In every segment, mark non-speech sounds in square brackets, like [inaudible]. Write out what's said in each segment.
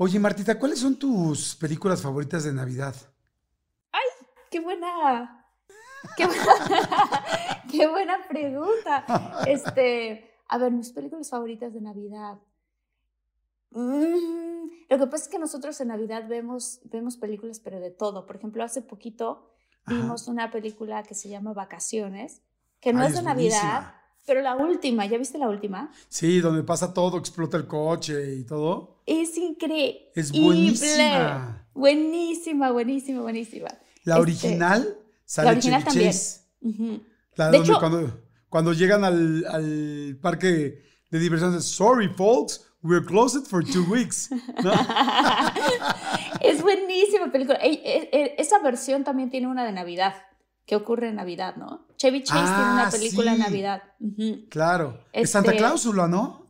Oye, Martita, ¿cuáles son tus películas favoritas de Navidad? ¡Ay! ¡Qué buena! ¡Qué buena, [laughs] qué buena pregunta! Este, a ver, mis películas favoritas de Navidad. Mm, lo que pasa es que nosotros en Navidad vemos, vemos películas, pero de todo. Por ejemplo, hace poquito vimos una película que se llama Vacaciones, que no Ay, es de es Navidad. Pero la última, ¿ya viste la última? Sí, donde pasa todo, explota el coche y todo. Es increíble. Es buenísima. Buenísima, buenísima, buenísima. La Este, original sale la original Chevy. La De donde hecho- cuando, cuando llegan al, al parque de diversiones, sorry folks, we're closed for two weeks. ¿no? [laughs] es buenísima película. E- e- esa versión también tiene una de Navidad, que ocurre en Navidad, ¿no? Chevy Chase tiene Ah, una película sí. en Navidad. Claro. Es Santa Este- Cláusula, ¿no?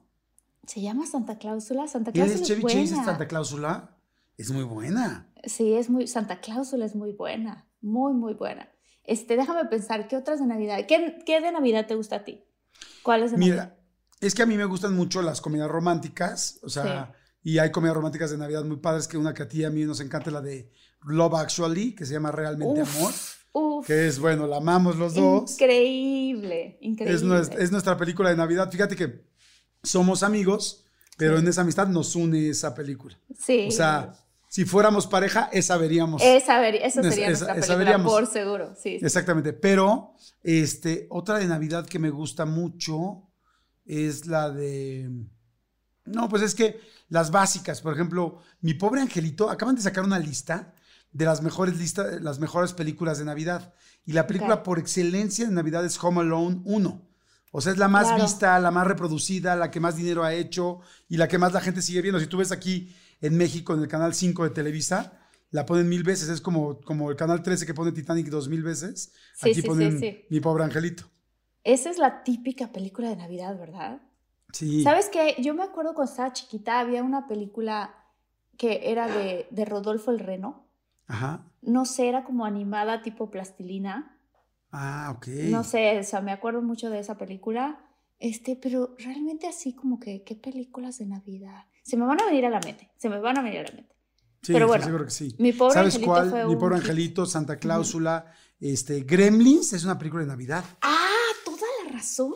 Se llama Santa Cláusula. Santa ¿Quién Cláusula es es Chevy Chase? ¿Es. Santa Cláusula? Es muy buena. Sí, es muy. Santa Cláusula es muy buena. Muy, muy buena. Este, déjame pensar, ¿qué otras de Navidad? ¿Qué, qué de Navidad te gusta a ti? ¿Cuáles de Navidad? Mira, es que a mí me gustan mucho las comedias románticas, o sea, y hay comedias románticas de Navidad muy padres, que una que a ti y a mí nos encanta, la de Love Actually, que se llama Realmente Uf, Amor, Uf, que es, bueno, la amamos los dos. increíble, increíble. Es nuestra, es nuestra película de Navidad. Fíjate que somos amigos, pero en esa amistad nos une esa película. sí. O sea, si fuéramos pareja, esa veríamos. esa, ver- esa sería esa- nuestra esa película, veríamos. por seguro. Sí, sí. Exactamente. Pero, este, otra de Navidad que me gusta mucho es la de. No, pues es que las básicas, por ejemplo, mi pobre angelito, acaban de sacar una lista de las mejores listas, las mejores películas de Navidad. Y la película por excelencia de Navidad es Home Alone 1. O sea, es la más Claro. vista, la más reproducida, la que más dinero ha hecho y la que más la gente sigue viendo. Si tú ves aquí en México, en el canal 5 de Televisa, la ponen mil veces. Es como, como el canal 13 que pone Titanic dos mil veces. Sí, aquí sí, sí, ponen sí. Mi pobre angelito. Esa es la típica película de Navidad, ¿verdad? Sí. ¿Sabes qué? Yo me acuerdo cuando estaba chiquita, había una película que era de, de Rodolfo el Reno. Ajá. No sé, era como animada tipo plastilina. Ah, ok. No sé, o sea, me acuerdo mucho de esa película. Este, pero realmente así como que, ¿qué películas de Navidad? Se me van a venir a la mente, se me van a venir a la mente. Sí, pero bueno, seguro que sí. Mi pobre ¿Sabes angelito cuál? fue Mi pobre angelito, Santa Cláusula, este, Gremlins es una película de Navidad. Ah, toda la razón.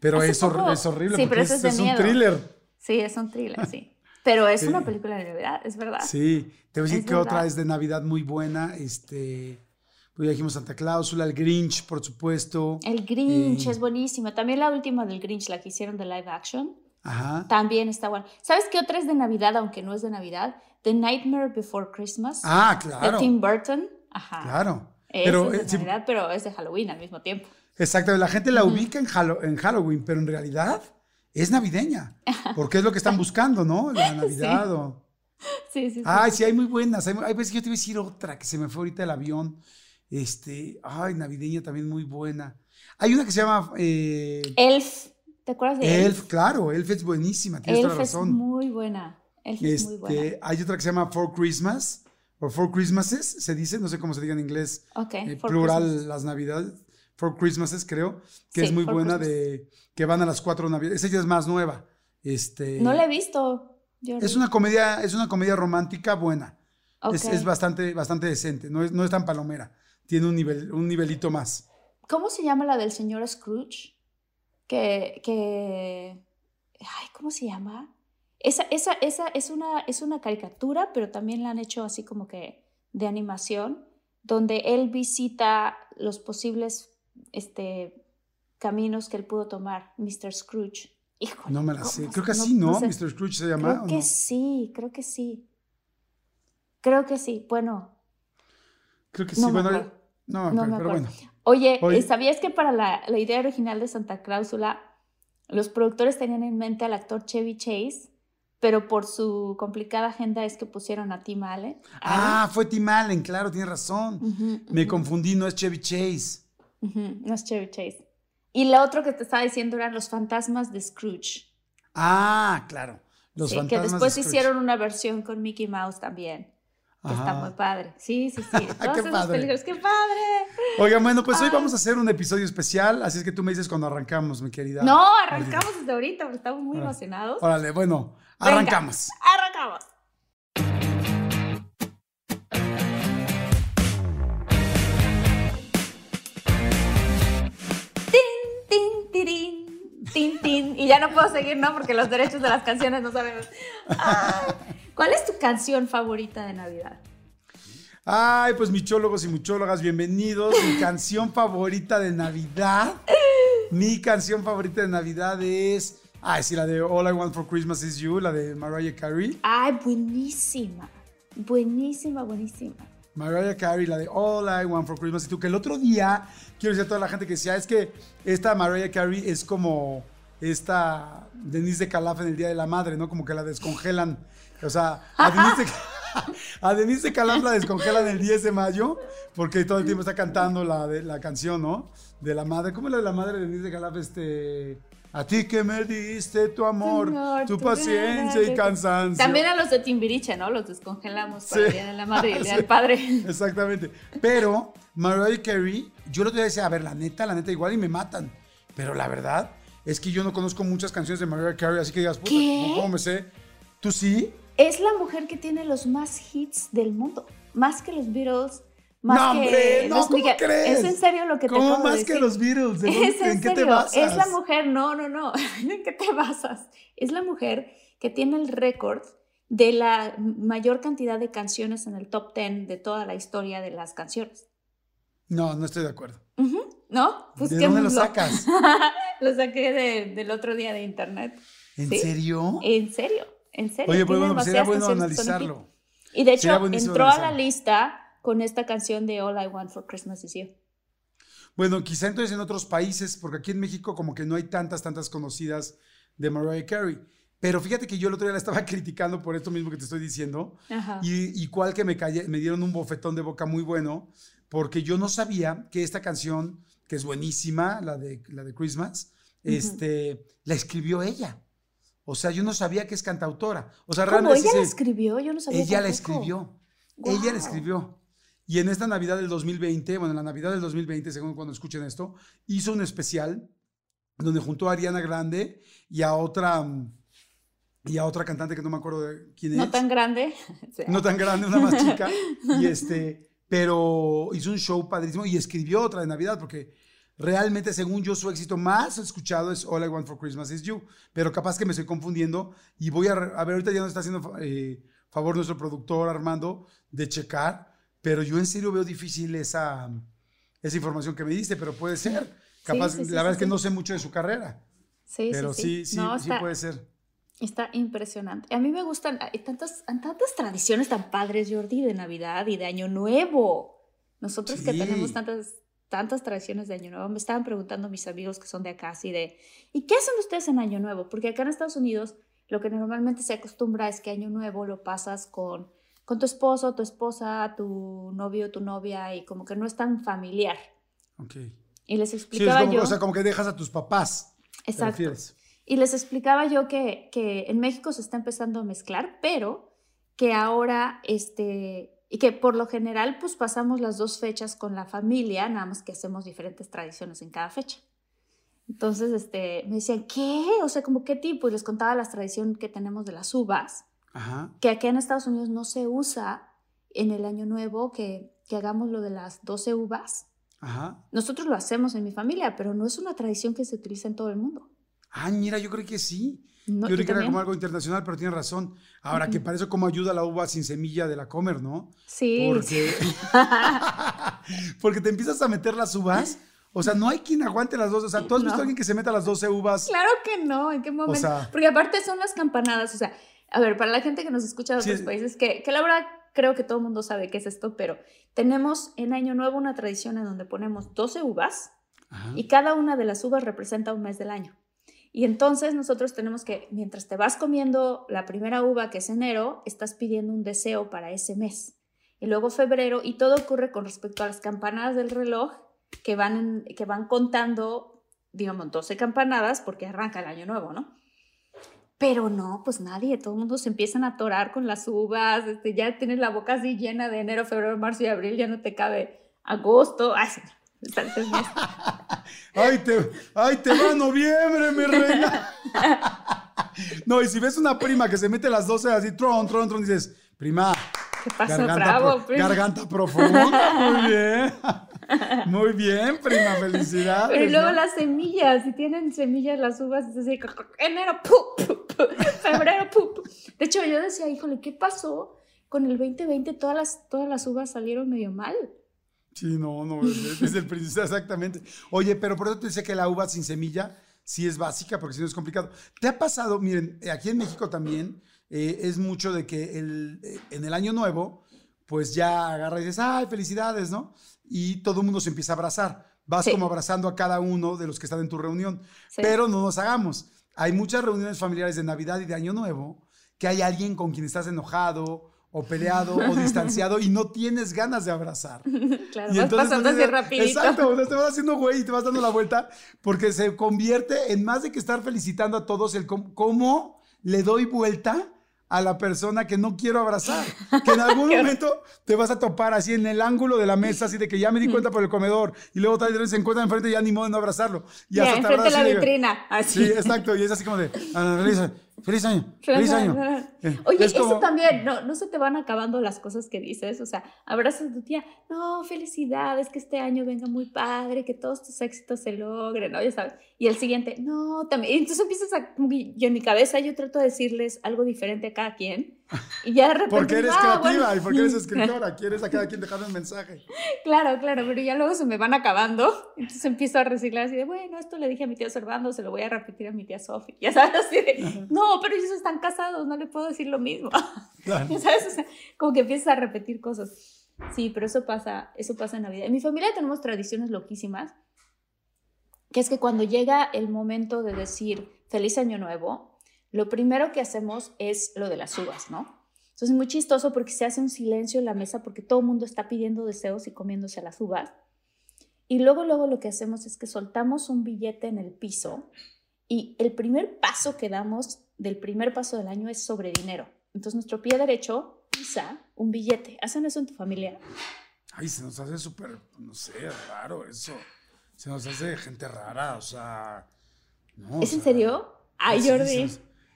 Pero es, hor- es horrible Sí, porque pero eso es, es de es un thriller. Sí, es un thriller, sí. Pero es Sí. una película de Navidad, es verdad. Sí, te voy a decir que otra es de Navidad muy buena. Este, pues ya dijimos Santa Cláusula, el Grinch, por supuesto. El Grinch Eh. es buenísima. También la última del Grinch, la que hicieron de live action, Ajá. también está buena. ¿Sabes qué otra es de Navidad, aunque no es de Navidad? The Nightmare Before Christmas, Ah, de claro. Tim Burton. Ajá. Claro. Pero, es de eh, sí, Navidad, pero es de Halloween al mismo tiempo. exacto, la gente la ubica en Halloween, pero en realidad es navideña. Porque es lo que están buscando, ¿no? La [laughs] Navidad o... Sí, sí, sí. Ay, sí, hay muy buenas. Hay, hay veces que yo te iba a decir otra que se me fue ahorita el avión. Este, ay, navideña también muy buena. Hay una que se llama eh, Elf. ¿Te acuerdas de Elf, Elf? claro, Elf es buenísima, tienes toda Elf la es razón. muy buena. Elf es muy buena. Este, hay otra que se llama For Christmas, o For Christmases, se dice, no sé cómo se diga en inglés, Ok. eh, plural Christmas. las navidades, For Christmases creo, que es muy buena Christmas. de que van a las cuatro navidades. Esa ya es más nueva. Este, No la he visto. Es una comedia, es una comedia romántica buena. Es, es bastante, bastante decente, no es, no es tan palomera. Tiene un, nivel, un nivelito más. ¿Cómo se llama la del señor Scrooge? Que, que... Ay, ¿cómo se llama? Esa, esa, esa es, una, es una caricatura, pero también la han hecho así como que de animación, donde él visita los posibles este, caminos que él pudo tomar, Mr. Scrooge. Híjole, No me la ¿cómo sé. Creo que así, ¿no? sé. Mr. Scrooge se llama. Creo ¿o que no? sí, creo que sí. Creo que sí. Bueno, Creo que sí. No bueno, no me no acuerdo, me pero bueno. Oye. ¿y ¿sabías que para la, la idea original de Santa Cláusula, los productores tenían en mente al actor Chevy Chase, pero por su complicada agenda es que pusieron a Tim Allen? Ah, fue Tim Allen, claro, tienes razón. Me confundí, no es Chevy Chase. Ujú, no es Chevy Chase. Y la otra que te estaba diciendo eran los fantasmas de Scrooge. Ah, claro. Los Sí, que fantasmas de después Scrooge. hicieron una versión con Mickey Mouse también. Que está muy padre. Sí, sí, sí. [laughs] Todas Qué padre. películas. ¡Qué padre! Oigan, bueno, pues hoy Ay. vamos a hacer un episodio especial, así es que tú me dices cuando arrancamos, mi querida. No, Ardita. arrancamos desde ahorita porque estamos muy Órale. emocionados. Órale, bueno, Venga. arrancamos. Tin, tin. Y ya no puedo seguir, ¿no? Porque los derechos de las canciones no sabemos. ¿Cuál es tu canción favorita de Navidad? Ay, pues michólogos y muchólogas, bienvenidos. Mi [laughs] canción favorita de Navidad. Mi canción favorita de Navidad es. Ay, sí, la de All I Want for Christmas is You, la de Mariah Carey. Ay, buenísima. Buenísima, buenísima. Mariah Carey, la de All I Want for Christmas is You. Que el otro día, quiero decir a toda la gente que decía, es que esta Mariah Carey es como esta Denise de Calaf en el Día de la Madre, ¿no? Como que la descongelan. O sea, a Denise de, [laughs] Calaf la descongelan el 10 de mayo porque todo el tiempo está cantando la, la canción, ¿no? De la madre. ¿Cómo es la de la madre de Denise de Calaf? Este... A ti que me diste tu amor, Señor, tu tu paciencia y cansancio. También a los de Timbiriche, ¿no? Los descongelamos para Sí. el Día de la Madre y el [laughs] Día Sí. del Padre. Exactamente. Pero Mariah Carey, yo otro día decía, a ver, la neta, la neta, igual y me matan. Pero la verdad es que yo no conozco muchas canciones de Mariah Carey, así que digas, puta, ¿Qué? ¿cómo me sé? ¿Tú sí? Es la mujer que tiene los más hits del mundo. Más que los Beatles. Más no, que hombre, no, los ¿cómo Miguel- crees? Es en serio lo que te ¿Cómo más que decir? los Beatles? ¿De [laughs] dónde- Es en, ¿En qué te basas? Es la mujer, no, no, no. [laughs] ¿En qué te basas? Es la mujer que tiene el récord de la mayor cantidad de canciones en el top 10 de toda la historia de las canciones. No, no estoy de acuerdo. Ujú, ¿No? ¿De dónde lo sacas? [laughs] lo saqué de- del otro día de internet. ¿En ¿Sí? serio? En serio, en serio. Oye, pues bueno, pues sería bueno que analizarlo. Y de hecho, entró a la lista con esta canción de All I Want for Christmas Is You. Bueno, quizá entonces en otros países, porque aquí en México como que no hay tantas, tantas conocidas de Mariah Carey. Pero fíjate que yo el otro día la estaba [laughs] criticando por esto mismo que te estoy diciendo. Ajá. Y, y cual que me, me dieron un bofetón de boca muy bueno, porque yo no sabía que esta canción, que es buenísima, la de, la de Christmas, este, la escribió ella. O sea, yo no sabía que es cantautora. O sea, ¿Cómo? realmente ¿Ella la escribió? Yo no sabía ella la escribió. Ella la escribió. Y en esta Navidad del 2020, bueno, en la Navidad del 2020, según cuando escuchen esto, hizo un especial donde juntó a Ariana Grande y a otra y a otra cantante que no me acuerdo de quién No es. tan grande. [laughs] No tan grande, una más chica. [laughs] Y este, pero hizo un show padrísimo y escribió otra de Navidad porque realmente, según yo, su éxito más escuchado es All I Want for Christmas is You. Pero capaz que me estoy confundiendo y voy a, a ver, ahorita ya nos está haciendo eh, favor nuestro productor Armando de checar, pero yo en serio veo difícil esa, esa información que me diste, pero puede ser. Capaz, sí, sí, la verdad es que no sé mucho de su carrera, Sí, pero sí, sí, No, está, puede ser. está impresionante. A mí me gustan hay tantas, hay tantas tradiciones tan padres, Jordi, de Navidad y de Año Nuevo. Nosotros que tenemos tantas, tantas tradiciones de Año Nuevo, me estaban preguntando mis amigos que son de acá, así de, ¿y qué hacen ustedes en Año Nuevo? Porque acá en Estados Unidos lo que normalmente se acostumbra es que Año Nuevo lo pasas con, con tu esposo, tu esposa, tu novio, tu novia, y como que no es tan familiar. Ok. Y les Sí, es explicaba como, yo. o sea, como que dejas a tus papás. ¿te exacto. Y les explicaba yo que, que en México se está empezando a mezclar, pero que ahora, este, y que por lo general, pues pasamos las dos fechas con la familia, nada más que hacemos diferentes tradiciones en cada fecha. Entonces, este, me decían, ¿qué? O sea, como qué tipo? Y les contaba las tradiciones que tenemos de las uvas, Ajá. que aquí en Estados Unidos no se usa en el Año Nuevo, que, que hagamos lo de las 12 uvas. Ajá. Nosotros lo hacemos en mi familia, pero no es una tradición que se utiliza en todo el mundo. Ah, mira, yo creo que sí. Yo creí que era como algo internacional, pero tiene razón. Ahora, que para eso como ayuda la uva sin semilla de la comer, ¿no? Sí. Porque, [laughs] porque te empiezas a meter las uvas. O sea, no hay quien aguante las dos. O sea, ¿tú has visto a alguien que se meta las 12 uvas? Claro que no. ¿En qué momento? porque aparte son las campanadas. O sea, a ver, para la gente que nos escucha de otros países, que, que la verdad creo que todo el mundo sabe qué es esto, pero tenemos en Año Nuevo una tradición en donde ponemos 12 uvas y cada una de las uvas representa un mes del año. Y entonces nosotros tenemos que, mientras te vas comiendo la primera uva, que es enero, estás pidiendo un deseo para ese mes. Y luego febrero, y todo ocurre con respecto a las campanadas del reloj que van, que van contando, digamos, 12 campanadas porque arranca el año nuevo, ¿no? Pero no, pues nadie, todo el mundo se empiezan a atorar con las uvas, este, ya tienes la boca así llena de enero, febrero, marzo y abril, ya no te cabe agosto. Ay, [laughs] ay, te, ay, te va noviembre, mi reina. [laughs] No, y si ves una prima que se mete las 12 así, tron, tron, tron, dices, prima. ¿Qué garganta, bravo, garganta profunda, muy [laughs] bien. [laughs] Muy bien, prima, felicidades. Pero luego las semillas, si tienen semillas las uvas, es así, enero, [laughs] febrero, De hecho, yo decía, híjole, ¿qué pasó? Con el 2020 todas las, todas las uvas salieron medio mal. Sí, no, no, desde el principio, [laughs] exactamente. Oye, pero por eso te decía que la uva sin semilla sí es básica, porque si no es complicado. ¿Te ha pasado? Miren, aquí en México también eh, es mucho de que el, eh, en el año nuevo, pues ya agarras y dices, ay, felicidades, ¿no? Y todo el mundo se empieza a abrazar. Vas como abrazando a cada uno de los que están en tu reunión. Pero no nos hagamos. Hay muchas reuniones familiares de Navidad y de Año Nuevo que hay alguien con quien estás enojado o peleado o [laughs] distanciado y no tienes ganas de abrazar. [laughs] Claro, vas pasando así rapidito. Exacto, te vas haciendo güey y te vas dando la vuelta porque se convierte en más de que estar felicitando a todos el cómo le doy vuelta a la persona que no quiero abrazar. [laughs] Que en algún momento te vas a topar así en el ángulo de la mesa, así de que ya me di cuenta por el comedor y luego tal vez se encuentra enfrente y ya ni modo de no abrazarlo. Y ya, enfrente de la vitrina. Así. Sí, exacto. Y es así como de, Feliz año, feliz año. Eh, Oye, eso también, no, no se te van acabando las cosas que dices, o sea, abrazas a tu tía, no, felicidades, que este año venga muy padre, que todos tus éxitos se logren, ¿no? Ya sabes. Y el siguiente, no, también. entonces empiezas a, yo en mi cabeza yo trato de decirles algo diferente a cada quien y ya de repente. Porque eres ah, creativa y porque eres [laughs] escritora, quieres a cada quien dejar un mensaje. Claro, claro, pero ya luego se me van acabando. Entonces empiezo a reciclar así de, bueno, esto le dije a mi tía Servando, se lo voy a repetir a mi tía Sofi. Ya sabes, así de, no, pero ellos están casados, no le puedo decir lo mismo. [laughs] Claro. Sabes, o sea, como que empiezas a repetir cosas. Sí, pero eso pasa, eso pasa en Navidad. En mi familia tenemos tradiciones loquísimas, que es que cuando llega el momento de decir feliz año nuevo, lo primero que hacemos es lo de las uvas, ¿no? Entonces es muy chistoso porque se hace un silencio en la mesa porque todo el mundo está pidiendo deseos y comiéndose las uvas. Y luego, luego lo que hacemos es que soltamos un billete en el piso y el primer paso que damos del primer paso del año es sobre dinero. Entonces nuestro pie derecho pisa un billete. ¿Hacen eso en tu familia? Ay, se nos hace súper, no sé, raro eso. Se nos hace gente rara, o sea... ¿Es en serio? Ay, Jordi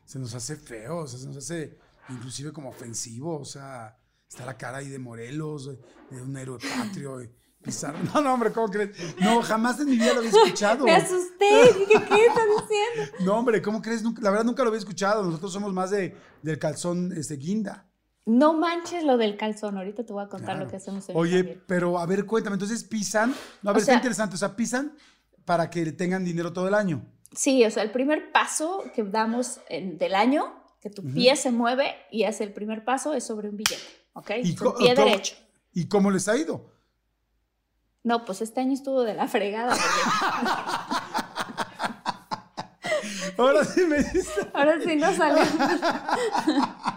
se nos hace feo, o sea, se nos hace inclusive como ofensivo, o sea, está la cara ahí de Morelos, de un héroe patrio, Pizarro. No, no, hombre, ¿cómo crees? No, jamás en mi vida lo había escuchado. [laughs] Me asusté, dije, ¿qué está diciendo? No, hombre, ¿cómo crees? la verdad nunca lo había escuchado. Nosotros somos más de, del calzón este, guinda. No manches lo del calzón, ahorita te voy a contar lo que hacemos en Oye, pero a ver, cuéntame, entonces pisan, no, a ver, está interesante, o sea, pisan para que tengan dinero todo el año. Sí, o sea, el primer paso que damos del año, que tu pie se mueve y hace el primer paso, es sobre un billete, ¿ok? ¿Y tu pie derecho. ¿Y cómo les ha ido? No, pues este año estuvo de la fregada. [laughs] Ahora sí me dice. Ahora sí no salió. [laughs]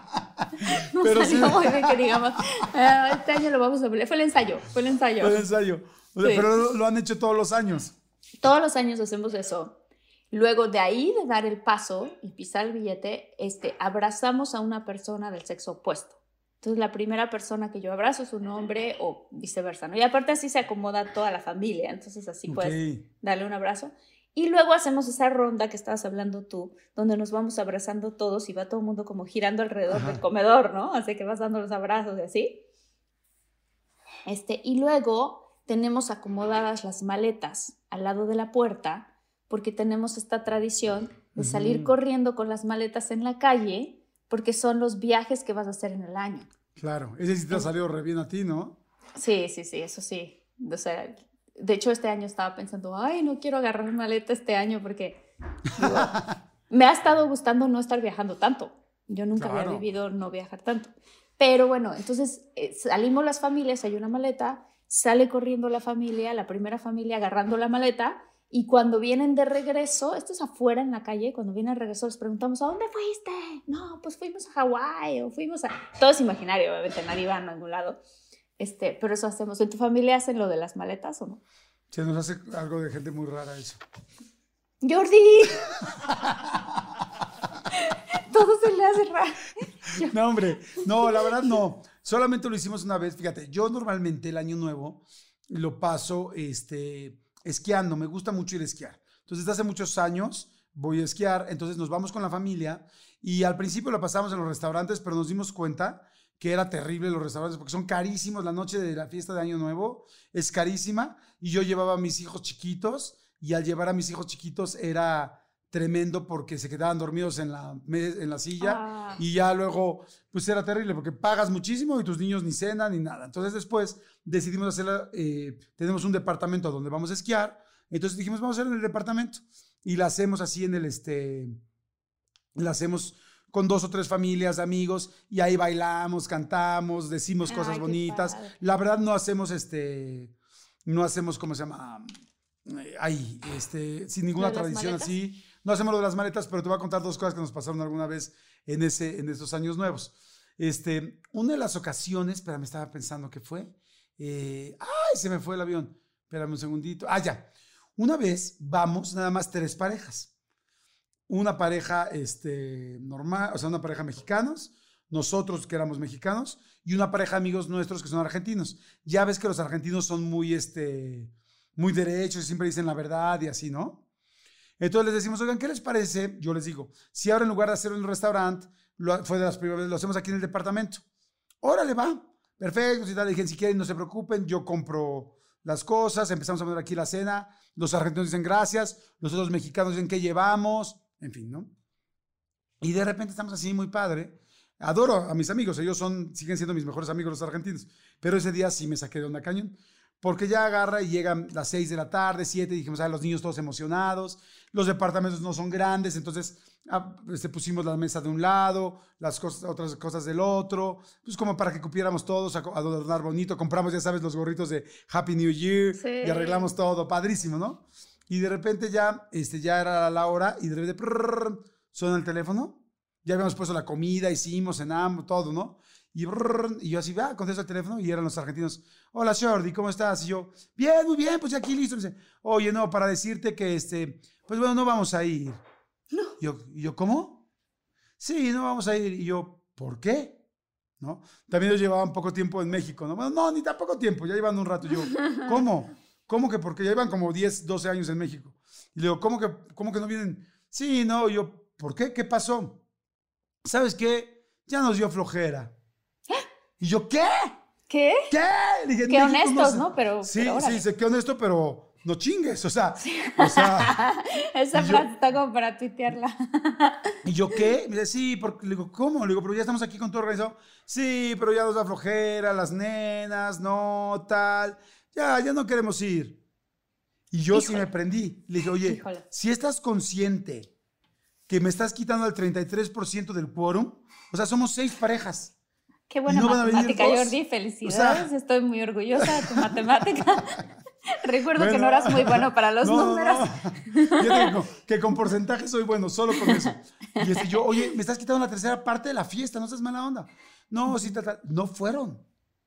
[laughs] no Pero salió muy bien que digamos. Ah, este año lo vamos a ver. Fue el ensayo, fue el ensayo. Fue el ensayo. Pero lo han hecho todos los años. Todos los años hacemos eso. Luego de ahí de dar el paso y pisar el billete, este, abrazamos a una persona del sexo opuesto. Entonces la primera persona que yo abrazo es un hombre o viceversa, ¿no? Y aparte así se acomoda toda la familia, entonces así puedes darle un abrazo. Y luego hacemos esa ronda que estabas hablando tú, donde nos vamos abrazando todos y va todo el mundo como girando alrededor del comedor, ¿no? Así que vas dando los abrazos y así. Este, y luego tenemos acomodadas las maletas al lado de la puerta porque tenemos esta tradición de salir corriendo con las maletas en la calle, porque son los viajes que vas a hacer en el año. Claro, ese sí te ha salido re bien a ti, ¿no? Sí, sí, sí, eso sí. O sea, de hecho este año estaba pensando, ay, no quiero agarrar maleta este año porque [laughs] me ha estado gustando no estar viajando tanto. Yo nunca había vivido no viajar tanto. Pero bueno, entonces eh, salimos las familias, hay una maleta, sale corriendo la familia, la primera familia agarrando la maleta, y cuando vienen de regreso, esto es afuera en la calle, cuando vienen de regreso les preguntamos, ¿a dónde fuiste? No, pues fuimos a Hawái o fuimos a... Todo es imaginario, obviamente, nadie va a ningún lado. Este, pero eso hacemos. ¿En tu familia hacen lo de las maletas o no? Se nos hace algo de gente muy rara eso. Jordi. [laughs] Todo se le hace raro. No, hombre, no, la verdad no. Solamente lo hicimos una vez. Fíjate, yo normalmente el año nuevo lo paso este, esquiando. Me gusta mucho ir a esquiar. Entonces, desde hace muchos años voy a esquiar. Entonces, nos vamos con la familia y al principio lo pasamos en los restaurantes, pero nos dimos cuenta que era terrible los restaurantes porque son carísimos. La noche de la fiesta de Año Nuevo es carísima y yo llevaba a mis hijos chiquitos y al llevar a mis hijos chiquitos era tremendo porque se quedaban dormidos en la, en la silla ah. y ya luego pues era terrible porque pagas muchísimo y tus niños ni cenan ni nada. Entonces después decidimos hacer, eh, tenemos un departamento donde vamos a esquiar, entonces dijimos vamos a hacer en el departamento y la hacemos así en el, este, la hacemos con dos o tres familias, amigos, y ahí bailamos, cantamos, decimos cosas bonitas. La verdad no hacemos este, no hacemos, ¿cómo se llama? Eh, ahí, este, sin ninguna tradición así. No hacemos lo de las maletas, pero te voy a contar dos cosas que nos pasaron alguna vez en, ese, en estos años nuevos. Este, una de las ocasiones, pero me estaba pensando que fue. Eh, ¡Ay! Se me fue el avión. Espérame un segundito. Ah, ya. Una vez vamos, nada más tres parejas una pareja este, normal, o sea, una pareja mexicanos, nosotros que éramos mexicanos, y una pareja de amigos nuestros que son argentinos. Ya ves que los argentinos son muy, este, muy derechos, siempre dicen la verdad y así, ¿no? Entonces les decimos, oigan, ¿qué les parece? Yo les digo, si ahora en lugar de hacerlo en un restaurante, lo, fue de las primeras lo hacemos aquí en el departamento. Órale, va. Perfecto, si tal, dije, si quieren, no se preocupen, yo compro las cosas, empezamos a poner aquí la cena, los argentinos dicen gracias, los otros mexicanos dicen qué llevamos, en fin, ¿no? Y de repente estamos así muy padre. Adoro a mis amigos, ellos son, siguen siendo mis mejores amigos los argentinos, pero ese día sí me saqué de onda cañón, porque ya agarra y llegan las 6 de la tarde, 7, y dijimos, ah, los niños todos emocionados, los departamentos no son grandes, entonces ah, este, pusimos la mesa de un lado, las cosas, otras cosas del otro, pues como para que cupiéramos todos, a, adornar bonito, compramos, ya sabes, los gorritos de Happy New Year, y arreglamos todo, padrísimo, ¿no? Y de repente ya, este, ya era la hora y de repente suena el teléfono. Ya habíamos puesto la comida, hicimos, cenamos, todo, ¿no? Y, y yo así, va, contesto el teléfono y eran los argentinos. Hola, Jordi, ¿cómo estás? Y yo, bien, muy bien, pues ya aquí listo. dice, oye, no, para decirte que, este, pues bueno, no vamos a ir. No. Y yo, y yo, ¿cómo? Sí, no vamos a ir. Y yo, ¿por qué? ¿No? También ellos llevaban poco tiempo en México, ¿no? Bueno, no, ni tan poco tiempo, ya llevan un rato. yo, [laughs] ¿cómo? ¿Cómo que? Porque ya iban como 10, 12 años en México. Y le digo, ¿cómo que, cómo que no vienen? Sí, no, yo, ¿por qué? ¿Qué pasó? ¿Sabes qué? Ya nos dio flojera. Y yo, ¿qué? ¿Qué? ¿Qué? dije, qué honestos, ¿no? Pero, sí, sí, sé qué honesto, pero no chingues, o sea, o sea [laughs] esa frase está como para tuitearla. ¿Y yo qué? Me dice, sí, porque le digo, ¿cómo? Le digo, pero ya estamos aquí con todo organizado. Sí, pero ya nos da flojera, las nenas, no, tal ya, ya no queremos ir. Y yo sí me prendí. Le dije, oye, si estás consciente que me estás quitando el 33% del quórum, o sea, somos seis parejas. Qué buena matemática, Jordi. Felicidades. Estoy muy orgullosa de tu [laughs] matemática. [laughs] Recuerdo que no eras muy bueno para los números. [laughs] Yo digo que con porcentaje soy bueno, solo con eso. Y este, yo, oye, me estás quitando la tercera parte de la fiesta, no seas mala onda. No, sí, no fueron.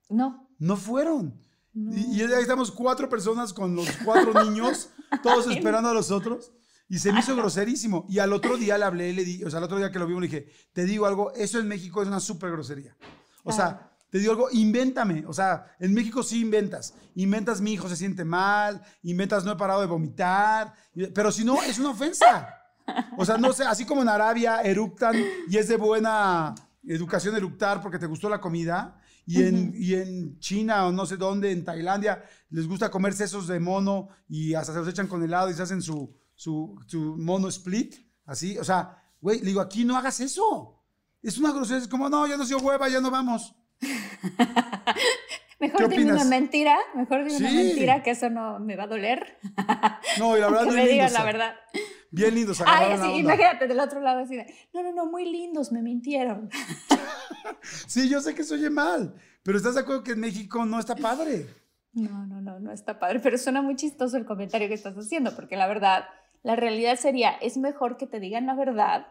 No. No fueron. Y, ahí estamos cuatro personas con los cuatro niños, [laughs] todos esperando a los otros. Y se me hizo groserísimo. Y al otro día le hablé, le di, o sea, al otro día que lo vimos le dije, te digo algo, eso en México es una súper grosería. O sea, te digo algo, invéntame. O sea, en México sí inventas. Inventas mi hijo se siente mal, inventas no he parado de vomitar. Pero si no, es una ofensa. O sea, no sé, así como en Arabia eructan y es de buena educación eructar porque te gustó la comida, y en, y en China o no sé dónde, en Tailandia, les gusta comer sesos de mono y hasta se los echan con helado y se hacen su, su, su mono split. Así, o sea, güey, le digo, aquí no hagas eso. Es una grosería, es como, no, ya nos dio hueva, ya no vamos. [laughs] Mejor dime una mentira, mejor dime una mentira, que eso no me va a doler. No, y la [laughs] verdad que me digan la verdad. Bien lindos, Ay, sí, imagínate del otro lado así de, no, no, no, muy lindos, me mintieron. [laughs] sí, yo sé que se oye mal, pero ¿estás de acuerdo que en México no está padre? No, no, no, no está padre, pero suena muy chistoso el comentario que estás haciendo, porque la verdad, la realidad sería, es mejor que te digan la verdad,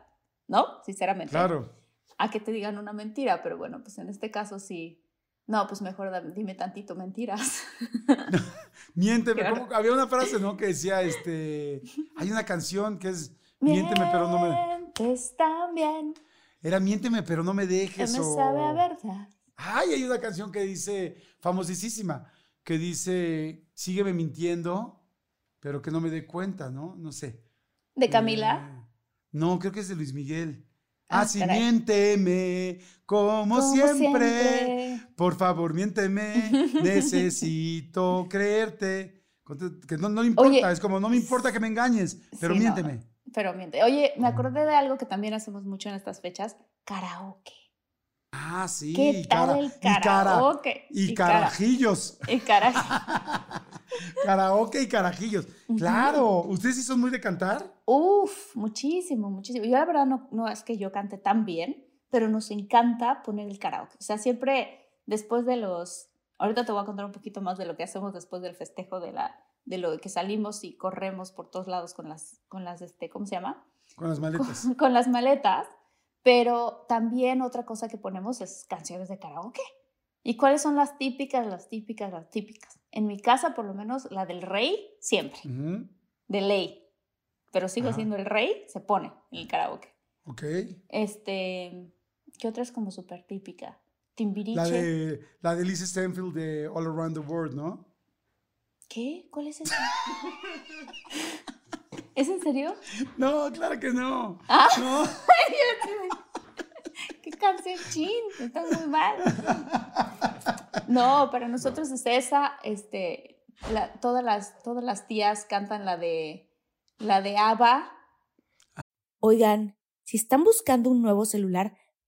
¿no? Sinceramente. Claro. A que te digan una mentira, pero bueno, pues en este caso sí no, pues mejor dime tantito mentiras. [laughs] Miénteme. Había una frase, ¿no? Que decía, este, hay una canción que es Miénteme, pero no me... Mientes también. Era Miénteme, pero no me dejes. Que me sabe a verdad. Ay, hay una canción que dice, famosísima, que dice, sígueme mintiendo, pero que no me dé cuenta, ¿no? No sé. ¿De Camila? Eh, no, creo que es de Luis Miguel. Ah, sí, miénteme, como, siempre. Por favor, miénteme. [laughs] Necesito creerte. Que no, no importa, es como, no me importa que me engañes, pero miénteme. pero miente. Oye, me acordé de algo que también hacemos mucho en estas fechas, karaoke. Ah, sí. ¿Qué tal el karaoke? Y, carajillos. Y carajillos. karaoke y carajillos. Claro. ¿Ustedes sí son muy de cantar? Uf, muchísimo, muchísimo. Yo la verdad no, no es que yo cante tan bien, pero nos encanta poner el karaoke. O sea, siempre después de los... Ahorita te voy a contar un poquito más de lo que hacemos después del festejo de la de lo que salimos y corremos por todos lados con las con las este, ¿cómo se llama? Con las maletas. [laughs] con las maletas pero también otra cosa que ponemos es canciones de karaoke. ¿Y cuáles son las típicas, las típicas, las típicas? En mi casa, por lo menos, la del rey, siempre. De ley. Pero sigo siendo el rey, se pone en el karaoke. Ok. Este, ¿qué otra es como súper típica? Timbiriche. La de, la de Lisa Stanfield de All Around the World, ¿no? ¿Qué? ¿Cuál es esa? ¿Es en serio? No, claro que no. Ah. No. [laughs] ¿Qué canción chin? Está muy mal. No, para nosotros es esa, este, todas, las, todas las tías cantan la de, la de ABBA. Oigan, si están buscando un nuevo celular,